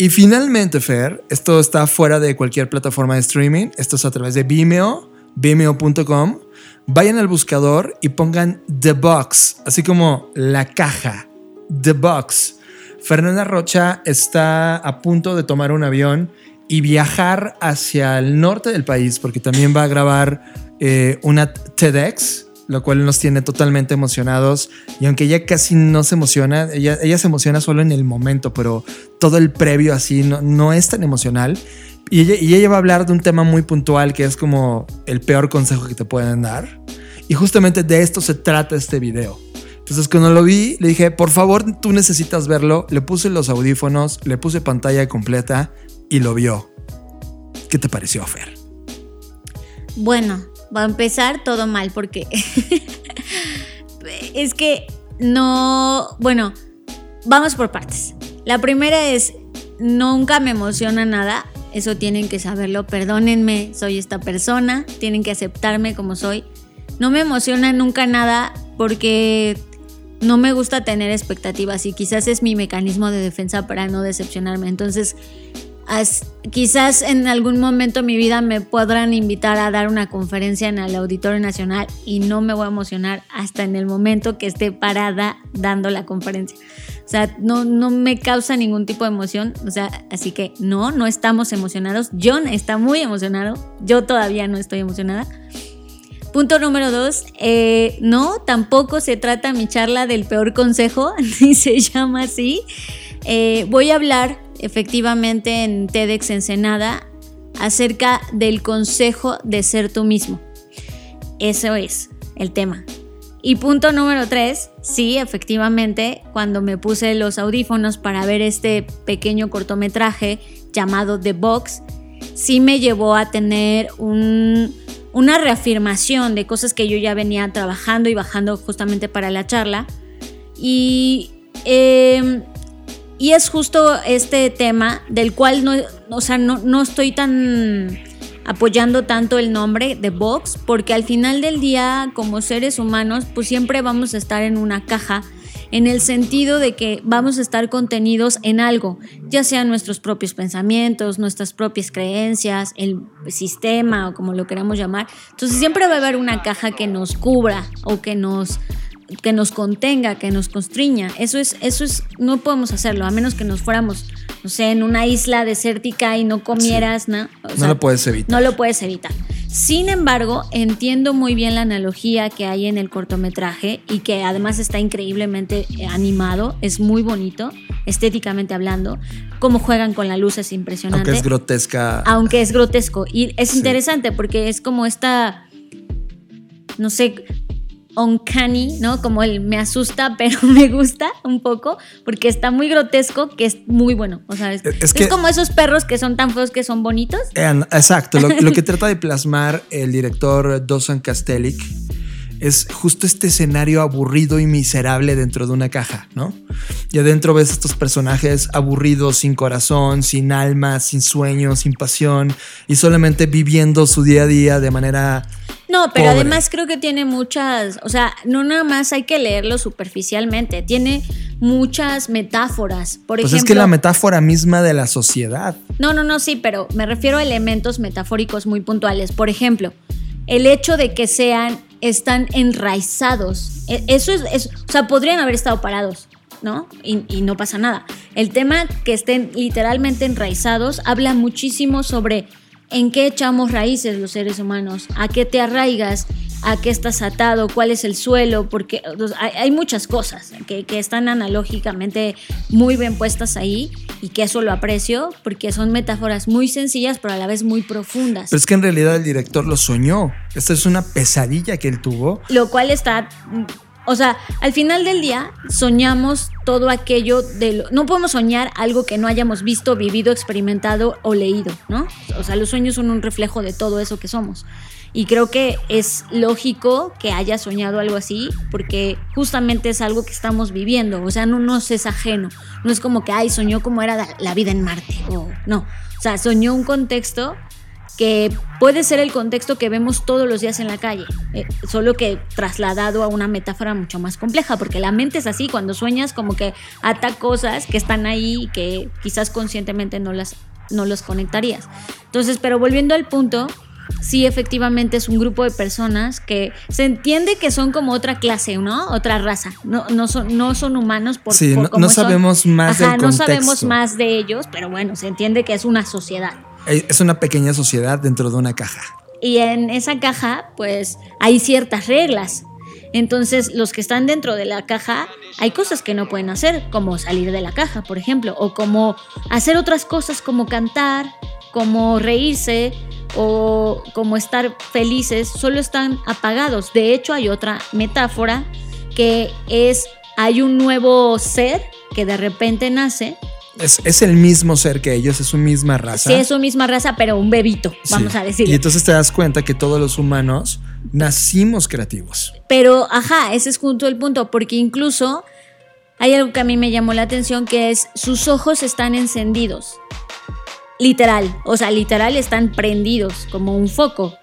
Y finalmente, Fer, esto está fuera de cualquier plataforma de streaming. Esto es a través de Vimeo, vimeo.com. Vayan al buscador y pongan The Box, así como la caja. The Box. Fernanda Rocha está a punto de tomar un avión y viajar hacia el norte del país porque también va a grabar eh, una TEDx, lo cual nos tiene totalmente emocionados. Y aunque ella casi no se emociona, ella, se emociona solo en el momento, pero todo el previo así no, no es tan emocional. Y ella, y ella va a hablar de un tema muy puntual que es como el peor consejo que te pueden dar. Y justamente de esto se trata este video. Entonces cuando lo vi, le dije, por favor, tú necesitas verlo. Le puse los audífonos, le puse pantalla completa y lo vio. ¿Qué te pareció, Fer? Bueno, va a empezar todo mal porque es que no, bueno, vamos por partes. La primera es, nunca me emociona nada, eso tienen que saberlo, perdónenme, soy esta persona, tienen que aceptarme como soy. No me emociona nunca nada porque no me gusta tener expectativas y quizás es mi mecanismo de defensa para no decepcionarme. Entonces, as- quizás en algún momento de mi vida me podrán invitar a dar una conferencia en el Auditorio Nacional y no me voy a emocionar hasta en el momento que esté parada dando la conferencia. O sea, no, no me causa ningún tipo de emoción. O sea, así que no, no estamos emocionados. John está muy emocionado. Yo todavía no estoy emocionada. Punto número dos, eh, no, tampoco se trata mi charla del peor consejo, ni se llama así. Eh, voy a hablar efectivamente en TEDx Ensenada acerca del consejo de ser tú mismo. Eso es el tema. Y punto número tres, sí, efectivamente, cuando me puse los audífonos para ver este pequeño cortometraje llamado The Box, sí me llevó a tener un, una reafirmación de cosas que yo ya venía trabajando y bajando justamente para la charla. Y, eh, y es justo este tema del cual no, o sea, no, no estoy tan apoyando tanto el nombre de Vox, porque al final del día, como seres humanos, pues siempre vamos a estar en una caja, en el sentido de que vamos a estar contenidos en algo, ya sean nuestros propios pensamientos, nuestras propias creencias, el sistema o como lo queramos llamar. Entonces siempre va a haber una caja que nos cubra o que nos que nos contenga, que nos constriña. Eso es, eso es, no podemos hacerlo, a menos que nos fuéramos, no sé, en una isla desértica y no comieras, ¿no? O no lo puedes evitar. no lo puedes evitar. Sin embargo, entiendo muy bien la analogía que hay en el cortometraje y que además está increíblemente animado, es muy bonito, estéticamente hablando. Cómo juegan con la luz es impresionante. Aunque es grotesca. Aunque es grotesco. Y es Sí. interesante porque es como esta, no sé, uncanny, ¿no? Como el me asusta, pero me gusta un poco, porque está muy grotesco, que es muy bueno. O sea, es, Es es que- como esos perros que son tan feos que son bonitos. Eh, Exacto, lo, lo que trata de plasmar el director Dosan Kastelik es justo este escenario aburrido y miserable dentro de una caja, ¿no? Y adentro ves estos personajes aburridos, sin corazón, sin alma, sin sueño, sin pasión y solamente viviendo su día a día de manera No, pero Pobre. además creo que tiene muchas, o sea, no nada más hay que leerlo superficialmente, tiene muchas metáforas. Por Pues ejemplo, es que la metáfora misma de la sociedad. No, no, no, sí, pero me refiero a elementos metafóricos muy puntuales. Por ejemplo, el hecho de que sean, están enraizados. E- Eso es, es- o sea, podrían haber estado parados, ¿no? Y, y no pasa nada. El tema que estén literalmente enraizados habla muchísimo sobre en qué echamos raíces los seres humanos, a qué te arraigas, a qué estás atado, cuál es el suelo, porque hay, hay muchas cosas que, que están analógicamente muy bien puestas ahí y que eso lo aprecio porque son metáforas muy sencillas pero a la vez muy profundas. Pero es que en realidad el director lo soñó. Esta es una pesadilla que él tuvo. Lo cual está O sea, al final del día soñamos todo aquello de lo, no podemos soñar algo que no hayamos visto, vivido, experimentado o leído, ¿no? O sea, los sueños son un reflejo de todo eso que somos. Y creo que es lógico que haya soñado algo así, porque justamente es algo que estamos viviendo. O sea, no nos es ajeno. No es como que, ay, soñó como era la- vida en Marte. O no. O sea, soñó un contexto que puede ser el contexto que vemos todos los días en la calle, eh, solo que trasladado a una metáfora mucho más compleja, porque la mente es así, cuando sueñas como que ata cosas que están ahí y que quizás conscientemente no las, no los conectarías. Entonces, pero volviendo al punto, sí efectivamente es un grupo de personas que se entiende que son como otra clase, ¿no? Otra raza, no, no, son, no son humanos por, Sí, por no- cómo no son. sabemos más Ajá, del no sabemos contexto. más de ellos, pero bueno, se entiende que es una sociedad. Es una pequeña sociedad dentro de una caja. Y en esa caja, pues hay ciertas reglas. Entonces, los que están dentro de la caja, hay cosas que no pueden hacer, como salir de la caja, por ejemplo, o como hacer otras cosas como cantar, como reírse o como estar felices, solo están apagados. De hecho, hay otra metáfora que es, hay un nuevo ser que de repente nace, Es, es el mismo ser que ellos, es su misma raza. sí es su misma raza, pero un bebito, Sí. vamos a decir. Y entonces te das cuenta que todos los humanos nacimos creativos. Pero, ajá, ese es junto el punto, porque incluso hay algo que a mí me llamó la atención, que es sus ojos están encendidos. Literal, o sea, literal están prendidos como un foco.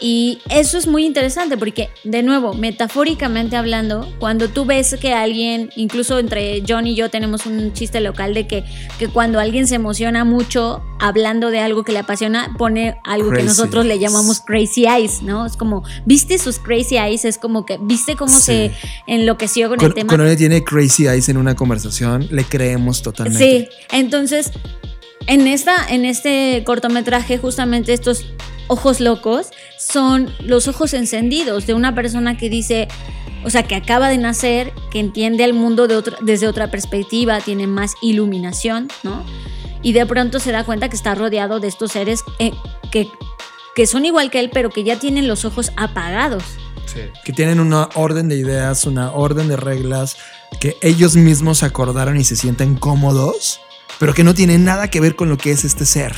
Y eso es muy interesante porque, de nuevo, metafóricamente hablando, cuando tú ves que alguien, incluso entre John y yo tenemos un chiste local de que, que cuando alguien se emociona mucho hablando de algo que le apasiona, pone algo que nosotros le llamamos crazy eyes, ¿no? Es como, ¿viste sus crazy eyes? Es como que, ¿viste cómo Sí. se enloqueció con Cuando, el tema? cuando alguien tiene crazy eyes en una conversación, le creemos totalmente. Sí, entonces en, esta, en este cortometraje justamente estos ojos locos son los ojos encendidos de una persona que dice, o sea, que acaba de nacer, que entiende al mundo desde otra perspectiva, tiene más iluminación, ¿no? Y de pronto se da cuenta que está rodeado de estos seres eh, que, que son igual que él, pero que ya tienen los ojos apagados. Que tienen una orden de ideas, una orden de reglas, que ellos mismos acordaron y se sienten cómodos, pero que no tienen nada que ver con lo que es este ser.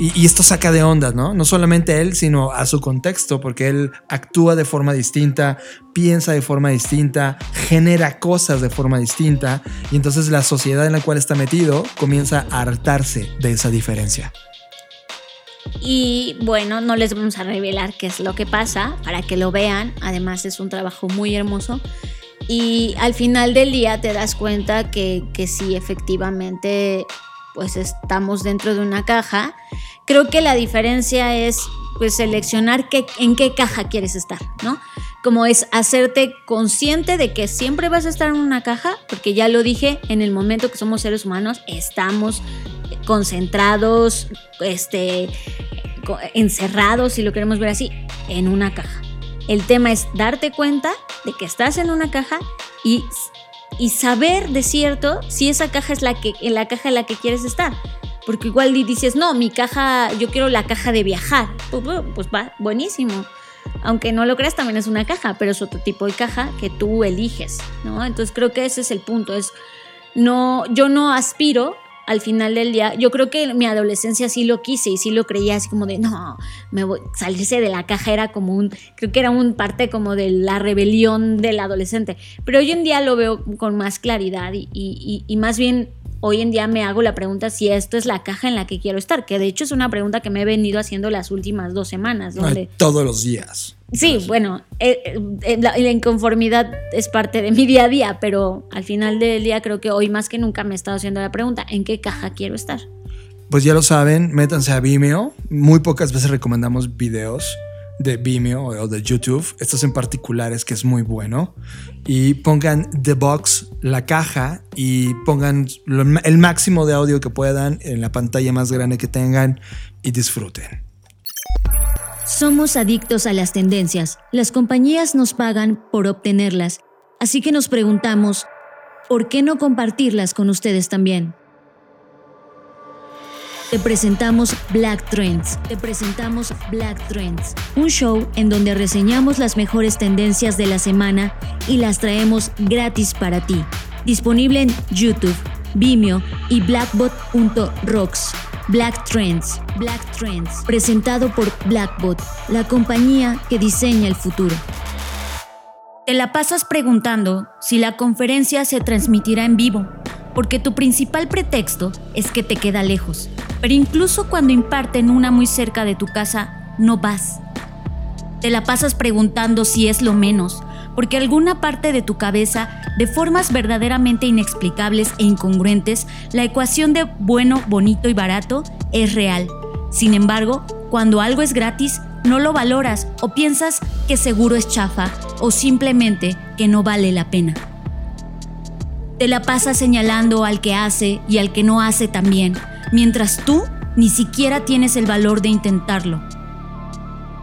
Y, esto saca de ondas, ¿no? No solamente a él, sino a su contexto, porque él actúa de forma distinta, piensa de forma distinta, genera cosas de forma distinta, y entonces la sociedad en la cual está metido comienza a hartarse de esa diferencia. Y bueno, no les vamos a revelar qué es lo que pasa para que lo vean. Además es un trabajo muy hermoso. Y al final del día te das cuenta que, que sí, efectivamente, pues estamos dentro de una caja. Creo que la diferencia es pues seleccionar en qué caja quieres estar, ¿no? Como es hacerte consciente de que siempre vas a estar en una caja, porque ya lo dije, en el momento que somos seres humanos estamos concentrados, este, encerrados, si lo queremos ver así, en una caja. El tema es darte cuenta de que estás en una caja y, y saber de cierto si esa caja es la que, en la caja en la que quieres estar. Porque igual di- dices, no, mi caja, yo quiero la caja de viajar. Pues, pues va, buenísimo. Aunque no lo creas, también es una caja, pero es otro tipo de caja que tú eliges, ¿no? Entonces creo que ese es el punto, es no, yo no aspiro al final del día, yo creo que en mi adolescencia sí lo quise y sí lo creía así como de, no, me voy, salirse de la caja era como un, creo que era un parte como de la rebelión del adolescente, pero hoy en día lo veo con más claridad y, y- y- y más bien hoy en día me hago la pregunta si esto es la caja en la que quiero estar, que de hecho es una pregunta que me he venido haciendo las últimas dos semanas, donde... Todos los días. Sí, bueno, eh, eh, la, la inconformidad es parte de mi día a día, pero al final del día creo que hoy más que nunca me he estado haciendo la pregunta, ¿en qué caja quiero estar? Pues ya lo saben, métanse a Vimeo. Muy pocas veces recomendamos videos de Vimeo o de YouTube. Estos en particulares que es muy bueno. Y pongan The Box, la caja, y pongan el máximo de audio que puedan en la pantalla más grande que tengan y disfruten. Somos adictos a las tendencias. Las compañías nos pagan por obtenerlas. Así que nos preguntamos, ¿por qué no compartirlas con ustedes también? Te presentamos Black Trends. Te presentamos Black Trends, un show en donde reseñamos las mejores tendencias de la semana y las traemos gratis para ti. Disponible en YouTube, Vimeo y blackbot.rocks. Black Trends, Black Trends, presentado por Blackbot, la compañía que diseña el futuro. Te la pasas preguntando si la conferencia se transmitirá en vivo, porque tu principal pretexto es que te queda lejos. Pero incluso cuando imparten una muy cerca de tu casa, no vas. Te la pasas preguntando si es lo menos, porque alguna parte de tu cabeza, de formas verdaderamente inexplicables e incongruentes, la ecuación de bueno, bonito y barato es real. Sin embargo, cuando algo es gratis, no lo valoras o piensas que seguro es chafa o simplemente que no vale la pena. Te la pasas señalando al que hace y al que no hace también, mientras tú ni siquiera tienes el valor de intentarlo.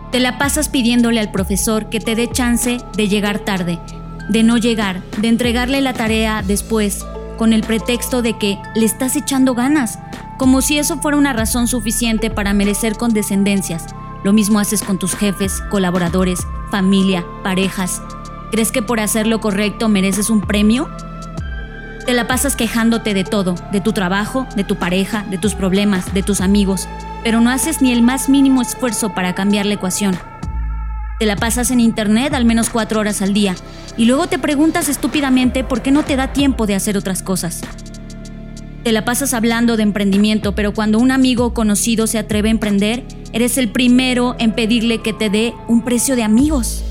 Te la pasas pidiéndole al profesor que te dé chance de llegar tarde, de no llegar, de entregarle la tarea después, con el pretexto de que le estás echando ganas, como si eso fuera una razón suficiente para merecer condescendencias, lo mismo haces con tus jefes, colaboradores, familia, parejas. ¿Crees que por hacer lo correcto mereces un premio? Te la pasas quejándote de todo, de tu trabajo, de tu pareja, de tus problemas, de tus amigos, pero no haces ni el más mínimo esfuerzo para cambiar la ecuación. Te la pasas en internet al menos cuatro horas al día y luego te preguntas estúpidamente por qué no te da tiempo de hacer otras cosas. Te la pasas hablando de emprendimiento, pero cuando un amigo conocido se atreve a emprender, eres el primero en pedirle que te dé un precio de amigos.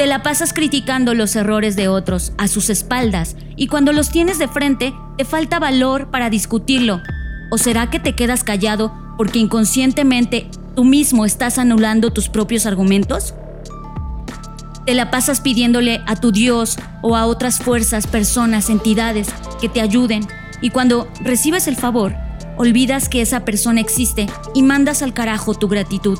Te la pasas criticando los errores de otros a sus espaldas y cuando los tienes de frente te falta valor para discutirlo. ¿O será que te quedas callado porque inconscientemente tú mismo estás anulando tus propios argumentos? Te la pasas pidiéndole a tu Dios o a otras fuerzas, personas, entidades que te ayuden y cuando recibes el favor, olvidas que esa persona existe y mandas al carajo tu gratitud.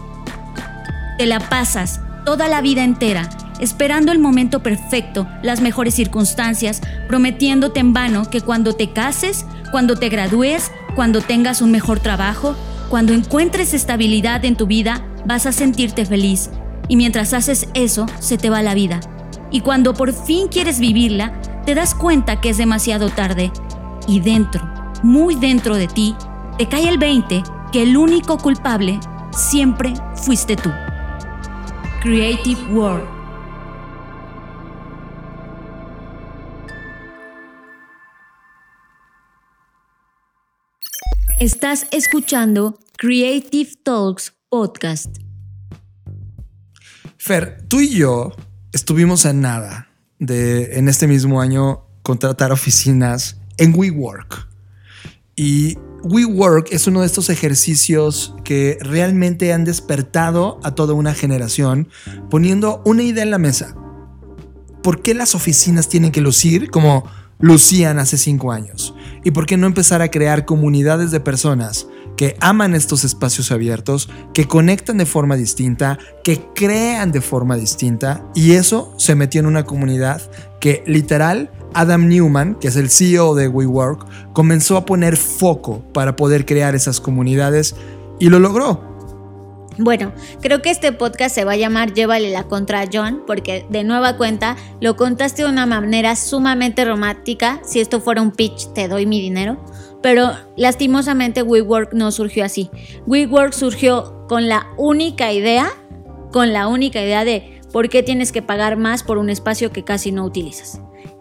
Te la pasas toda la vida entera esperando el momento perfecto, las mejores circunstancias, prometiéndote en vano que cuando te cases, cuando te gradúes, cuando tengas un mejor trabajo, cuando encuentres estabilidad en tu vida, vas a sentirte feliz. Y mientras haces eso, se te va la vida. Y cuando por fin quieres vivirla, te das cuenta que es demasiado tarde y dentro, muy dentro de ti, te cae el 20 que el único culpable siempre fuiste tú. Creative World. Estás escuchando Creative Talks Podcast. Fer, tú y yo estuvimos a nada de en este mismo año contratar oficinas en WeWork. Y WeWork es uno de estos ejercicios que realmente han despertado a toda una generación poniendo una idea en la mesa. ¿Por qué las oficinas tienen que lucir como lucían hace cinco años? ¿Y por qué no empezar a crear comunidades de personas que aman estos espacios abiertos, que conectan de forma distinta, que crean de forma distinta? Y eso se metió en una comunidad que literal Adam Newman, que es el CEO de WeWork, comenzó a poner foco para poder crear esas comunidades y lo logró. Bueno, creo que este podcast se va a llamar Llévale la contra John, porque de nueva cuenta lo contaste de una manera sumamente romántica. Si esto fuera un pitch, te doy mi dinero. Pero lastimosamente WeWork no surgió así. WeWork surgió con la única idea, con la única idea de por qué tienes que pagar más por un espacio que casi no utilizas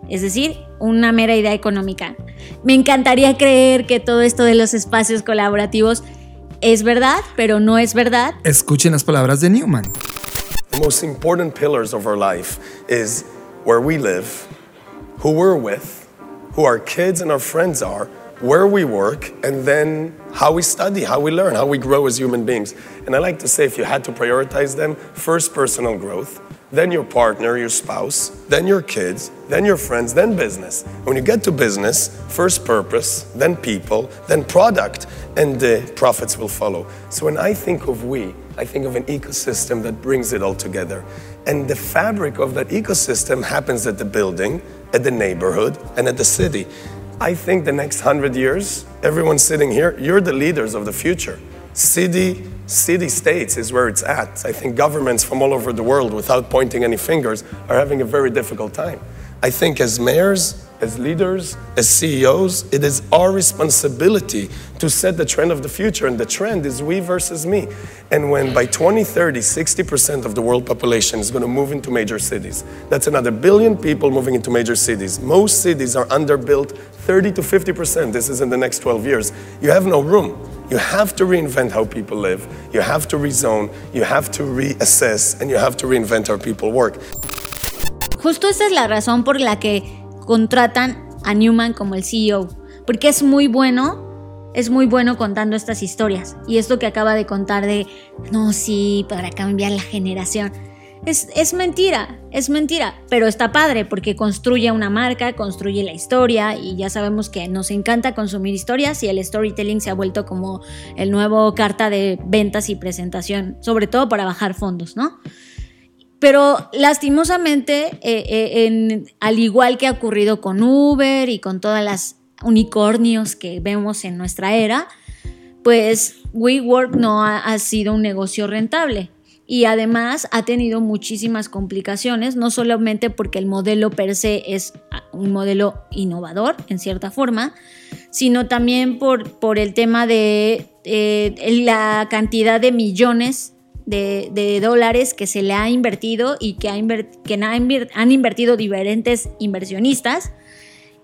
es decir, una mera idea económica. Me encantaría creer que todo esto de los espacios colaborativos es verdad, pero no es verdad. Escuchen las palabras de Newman. The most important pillars of our life is where we live, who we're with, who our kids and our friends are, where we work, and then how we study, how we learn, how we grow as human beings. And I like to say if you had to prioritize them, first personal growth, then your partner, your spouse, then your kids, then your friends, then business. When you get to business, first purpose, then people, then product, and the profits will follow. So when I think of we, I think of an ecosystem that brings it all together. And the fabric of that ecosystem happens at the building, at the neighborhood, and at the city. I think the next hundred years, everyone sitting here, you're the leaders of the future. City, city states is where it's at. I think governments from all over the world, without pointing any fingers, are having a very difficult time. I think as mayors, as leaders, as CEOs, it is our responsibility to set the trend of the future, and the trend is we versus me. And when by 2030, 60% of the world population is going to move into major cities, that's another billion people moving into major cities. Most cities are underbuilt 30 to 50%. This is in the next 12 years. You have no room. You have to reinvent how people live. You have to rezone. You have to reassess, and you have to reinvent how people work. Justo esa es la razón por la que contratan a Newman como el CEO, porque es muy bueno, es muy bueno contando estas historias. Y esto que acaba de contar de, no, sí, para cambiar la generación. Es, mentira, es mentira, pero está padre porque construye una marca, construye la historia y ya sabemos que nos encanta consumir historias y el storytelling se ha vuelto como el nuevo carta de ventas y presentación, sobre todo para bajar fondos, ¿no? Pero lastimosamente, eh, eh, al igual que ha ocurrido con Uber y con todas las unicornios que vemos en nuestra era, pues WeWork no ha sido un negocio rentable y además ha tenido muchísimas complicaciones, no solamente porque el modelo per se es un modelo innovador en cierta forma, sino también por, por el tema de eh, la cantidad de millones de, dólares que se le ha invertido y que, ha que han invertido diferentes inversionistas.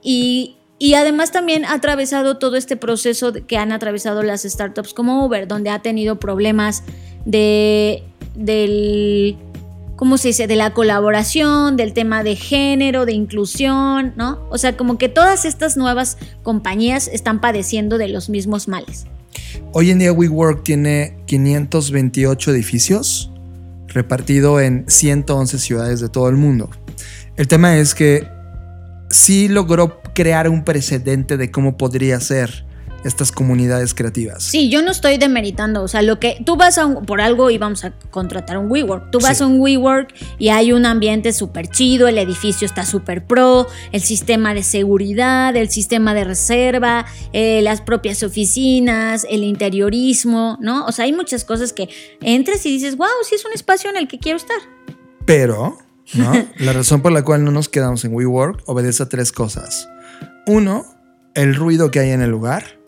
Y, y además también ha atravesado todo este proceso que han atravesado las startups como Uber, donde ha tenido problemas de del, ¿cómo se dice? De la colaboración, del tema de género, de inclusión, ¿no? O sea, como que todas estas nuevas compañías están padeciendo de los mismos males. Hoy en día WeWork tiene 528 edificios repartido en 111 ciudades de todo el mundo. El tema es que sí logró crear un precedente de cómo podría ser estas comunidades creativas. Sí, yo no estoy demeritando, o sea, lo que tú vas a un, por algo y vamos a contratar un WeWork. Tú vas sí. a un WeWork y hay un ambiente súper chido, el edificio está súper pro, el sistema de seguridad, el sistema de reserva, eh, las propias oficinas, el interiorismo, ¿no? O sea, hay muchas cosas que entres y dices, wow, sí es un espacio en el que quiero estar. Pero, ¿no? la razón por la cual no nos quedamos en WeWork obedece a tres cosas. Uno, el ruido que hay en el lugar,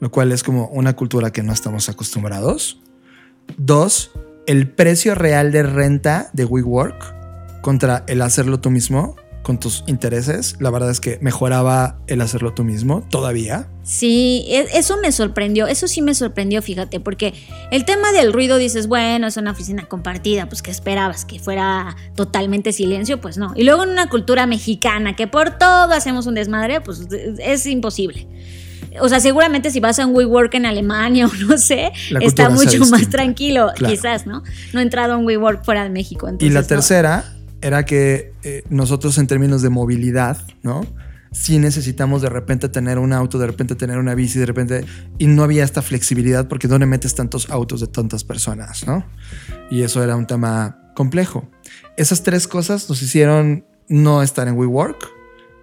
lo cual es como una cultura que no estamos acostumbrados. Dos, el precio real de renta de WeWork contra el hacerlo tú mismo con tus intereses. La verdad es que mejoraba el hacerlo tú mismo todavía. Sí, eso me sorprendió, eso sí me sorprendió, fíjate, porque el tema del ruido dices, bueno, es una oficina compartida, pues que esperabas que fuera totalmente silencio, pues no. Y luego en una cultura mexicana que por todo hacemos un desmadre, pues es imposible. O sea, seguramente si vas a un WeWork en Alemania o no sé, está mucho más tranquilo, claro. quizás, ¿no? No he entrado a un WeWork fuera de México. Entonces, y la tercera no. era que eh, nosotros en términos de movilidad, ¿no? sí necesitamos de repente tener un auto, de repente tener una bici, de repente, y no había esta flexibilidad porque ¿dónde metes tantos autos de tantas personas? ¿no? Y eso era un tema complejo. Esas tres cosas nos hicieron no estar en WeWork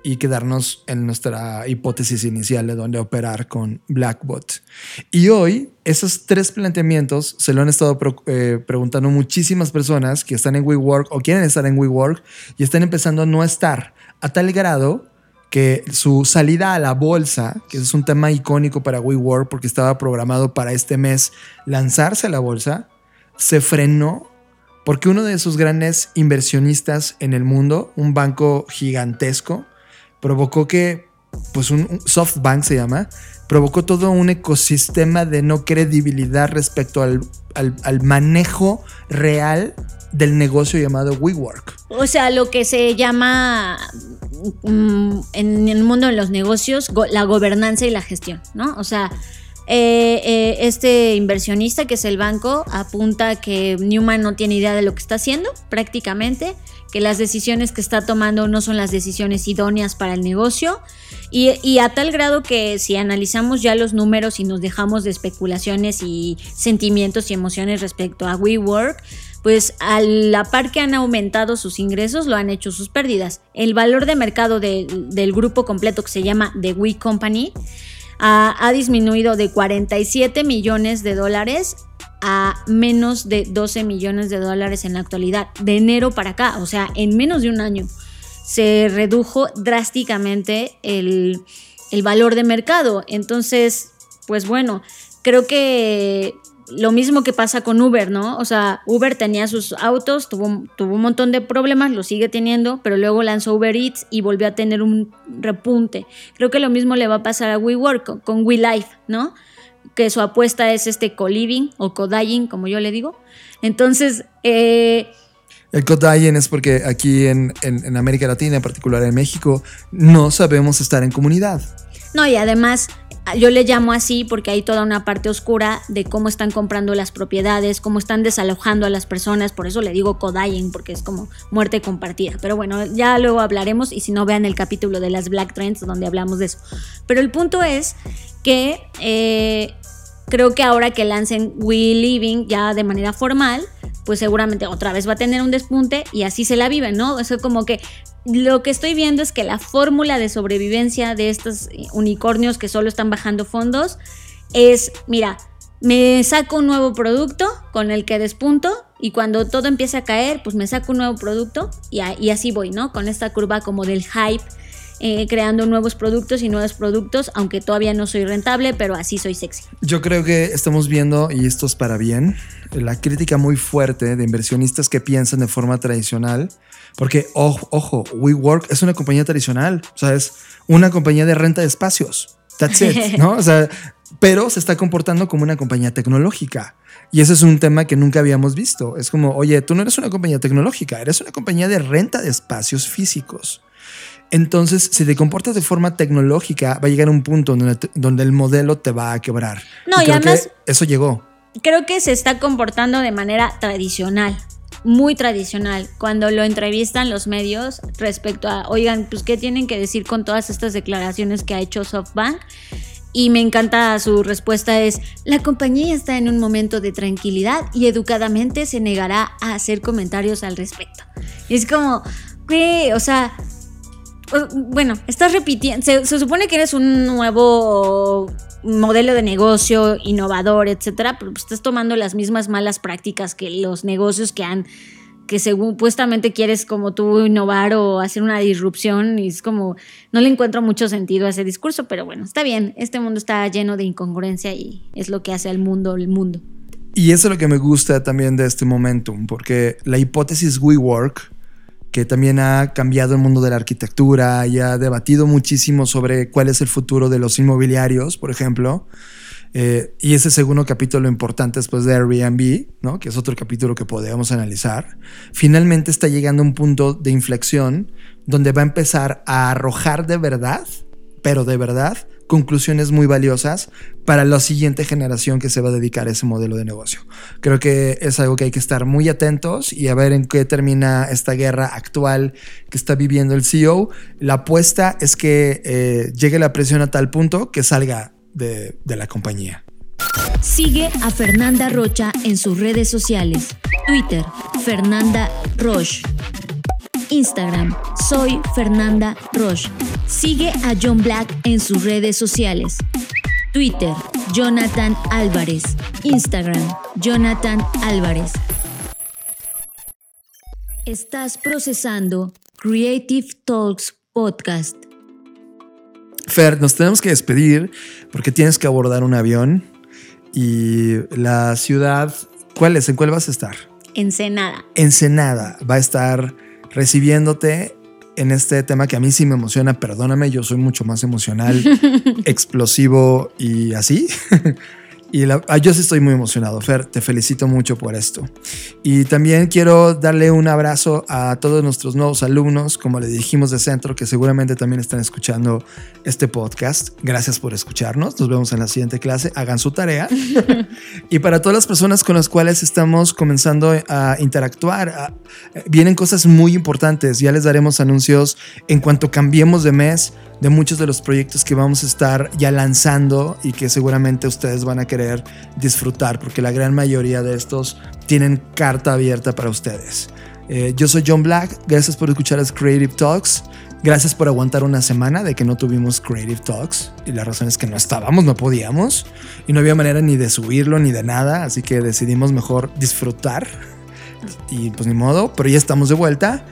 y quedarnos en nuestra hipótesis inicial de dónde operar con Blackbot. Y hoy esos tres planteamientos se lo han estado eh, preguntando muchísimas personas que están en WeWork o quieren estar en WeWork y están empezando a no estar a tal grado que su salida a la bolsa, que es un tema icónico para WeWork porque estaba programado para este mes lanzarse a la bolsa, se frenó porque uno de sus grandes inversionistas en el mundo, un banco gigantesco, provocó que, pues un, un SoftBank se llama, provocó todo un ecosistema de no credibilidad respecto al, al, al manejo real del negocio llamado WeWork. O sea, lo que se llama mm, en el mundo de los negocios go la gobernanza y la gestión, ¿no? O sea, eh, eh, este inversionista que es el banco apunta que Newman no tiene idea de lo que está haciendo prácticamente, que las decisiones que está tomando no son las decisiones idóneas para el negocio y, y, a tal grado que si analizamos ya los números y nos dejamos de especulaciones y sentimientos y emociones respecto a WeWork, pues a la par que han aumentado sus ingresos, lo han hecho sus pérdidas. El valor de mercado de- del grupo completo que se llama The We Company ha, disminuido de 47 millones de dólares a menos de 12 millones de dólares en la actualidad, de enero para acá, o sea, en menos de un año se redujo drásticamente el, el valor de mercado. Entonces, pues bueno, creo que lo mismo que pasa con Uber, ¿no? O sea, Uber tenía sus autos, tuvo, tuvo un montón de problemas, lo sigue teniendo, pero luego lanzó Uber Eats y volvió a tener un repunte. Creo que lo mismo le va a pasar a WeWork con, con WeLife, ¿no? Que su apuesta es este co-living o co-dying, como yo le digo. Entonces, eh, El co-dying es porque aquí en, en- en América Latina, en particular en México, no sabemos estar en comunidad. No, y además yo le llamo así porque hay toda una parte oscura de cómo están comprando las propiedades, cómo están desalojando a las personas, por eso le digo codying, porque es como muerte compartida. Pero bueno, ya luego hablaremos y si no vean el capítulo de las Black Trends donde hablamos de eso. Pero el punto es que eh, creo que ahora que lancen We Living ya de manera formal, pues seguramente otra vez va a tener un despunte y así se la viven, ¿no? Eso como que lo que estoy viendo es que la fórmula de sobrevivencia de estos unicornios que solo están bajando fondos es, mira, me saco un nuevo producto con el que despunto y cuando todo empieza a caer, pues me saco un nuevo producto y, así voy, ¿no? Con esta curva como del hype, eh, creando nuevos productos y nuevos productos, aunque todavía no soy rentable, pero así soy sexy. Yo creo que estamos viendo, y esto es para bien, la crítica muy fuerte de inversionistas que piensan de forma tradicional. Porque, ojo, ojo, WeWork es una compañía tradicional, o sea, es una compañía de renta de espacios. That's it, ¿no? O sea, pero se está comportando como una compañía tecnológica. Y ese es un tema que nunca habíamos visto. Es como, oye, tú no eres una compañía tecnológica, eres una compañía de renta de espacios físicos. Entonces, si te comportas de forma tecnológica, va a llegar un punto donde, donde el modelo te va a quebrar. No, y además- eso llegó. creo que se está comportando de manera tradicional, muy tradicional. Cuando lo entrevistan los medios respecto a, oigan, pues qué tienen que decir con todas estas declaraciones que ha hecho SoftBank. Y me encanta su respuesta es, la compañía está en un momento de tranquilidad y educadamente se negará a hacer comentarios al respecto. Y es como, ¿qué? O sea, bueno, estás repitiendo, se, supone que eres un nuevo modelo de negocio innovador, etcétera, pero pues estás tomando las mismas malas prácticas que los negocios que han que supuestamente quieres como tú innovar o hacer una disrupción y es como no le encuentro mucho sentido a ese discurso, pero bueno, está bien, este mundo está lleno de incongruencia y es lo que hace al mundo el mundo. Y eso es lo que me gusta también de este momentum, porque la hipótesis WeWork, que también ha cambiado el mundo de la arquitectura y ha debatido muchísimo sobre cuál es el futuro de los inmobiliarios, por ejemplo. eh, y ese segundo capítulo importante después de Airbnb, ¿no? que es otro capítulo que podemos analizar, finalmente está llegando a un punto de inflexión donde va a empezar a arrojar de verdad, pero de verdad, conclusiones muy valiosas para la siguiente generación que se va a dedicar a ese modelo de negocio. Creo que es algo que hay que estar muy atentos y a ver en qué termina esta guerra actual que está viviendo el CEO. La apuesta es que eh, llegue la presión a tal punto que salga de, de la compañía. Sigue a Fernanda Rocha en sus redes sociales. Twitter, Fernanda Roche. Instagram, soy Fernanda Roche. Sigue a John Black en sus redes sociales. Twitter, Jonathan Álvarez. Instagram, Jonathan Álvarez. Estás procesando Creative Talks Podcast. Fer, nos tenemos que despedir porque tienes que abordar un avión y la ciudad, ¿cuál es? ¿En cuál vas a estar? Ensenada. Ensenada va a estar recibiéndote en este tema que a mí sí me emociona. Perdóname, yo soy mucho más emocional, explosivo y así. Y la- ah, yo sí estoy muy emocionado, Fer, te felicito mucho por esto. Y también quiero darle un abrazo a todos nuestros nuevos alumnos, como le dijimos de centro, que seguramente también están escuchando este podcast. Gracias por escucharnos. Nos vemos en la siguiente clase. Hagan su tarea. y para todas las personas con las cuales estamos comenzando a interactuar, a- vienen cosas muy importantes. Ya les daremos anuncios en cuanto cambiemos de mes de muchos de los proyectos que vamos a estar ya lanzando y que seguramente ustedes van a querer disfrutar, porque la gran mayoría de estos tienen carta abierta para ustedes. Eh, yo soy John Black, gracias por escuchar las Creative Talks. Gracias por aguantar una semana de que no tuvimos Creative Talks. Y la razón es que no estábamos, no podíamos. Y no había manera ni de subirlo ni de nada. Así que decidimos mejor disfrutar. Y pues ni modo, pero ya estamos de vuelta.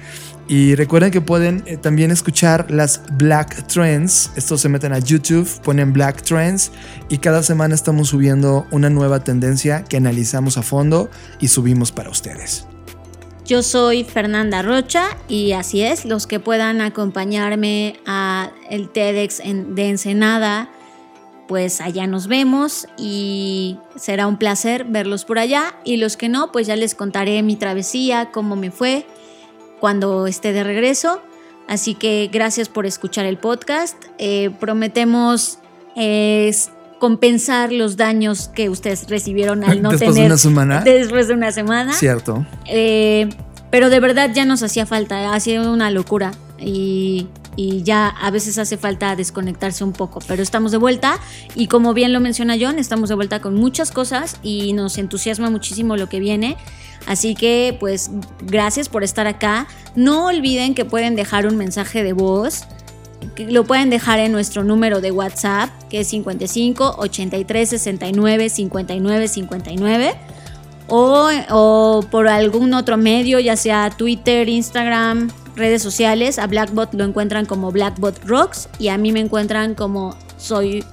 Y recuerden que pueden eh, también escuchar las Black Trends. Estos se meten a YouTube, ponen Black Trends y cada semana estamos subiendo una nueva tendencia que analizamos a fondo y subimos para ustedes. Yo soy Fernanda Rocha y así es, los que puedan acompañarme a el TEDx de Ensenada, pues allá nos vemos y será un placer verlos por allá y los que no, pues ya les contaré mi travesía, cómo me fue cuando esté de regreso. Así que gracias por escuchar el podcast. Eh, prometemos compensar los daños que ustedes recibieron al no después tener. de una semana. Después de una semana. Cierto. Eh, pero de verdad ya nos hacía falta, ha sido una locura. Y, y ya a veces hace falta desconectarse un poco, pero estamos de vuelta y como bien lo menciona John, estamos de vuelta con muchas cosas y nos entusiasma muchísimo lo que viene. Así que pues gracias por estar acá. No olviden que pueden dejar un mensaje de voz. Lo pueden dejar en nuestro número de WhatsApp, que es 55 83 69 59 59. O, o por algún otro medio, ya sea Twitter, Instagram, redes sociales. A Blackbot lo encuentran como Blackbot Rocks y a mí me encuentran como soy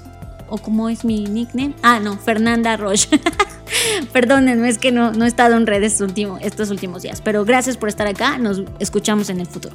o cómo es mi nickname. Ah, no, Fernanda Roche. Perdónenme, es que no, no he estado en redes estos últimos días. Pero gracias por estar acá. Nos escuchamos en el futuro.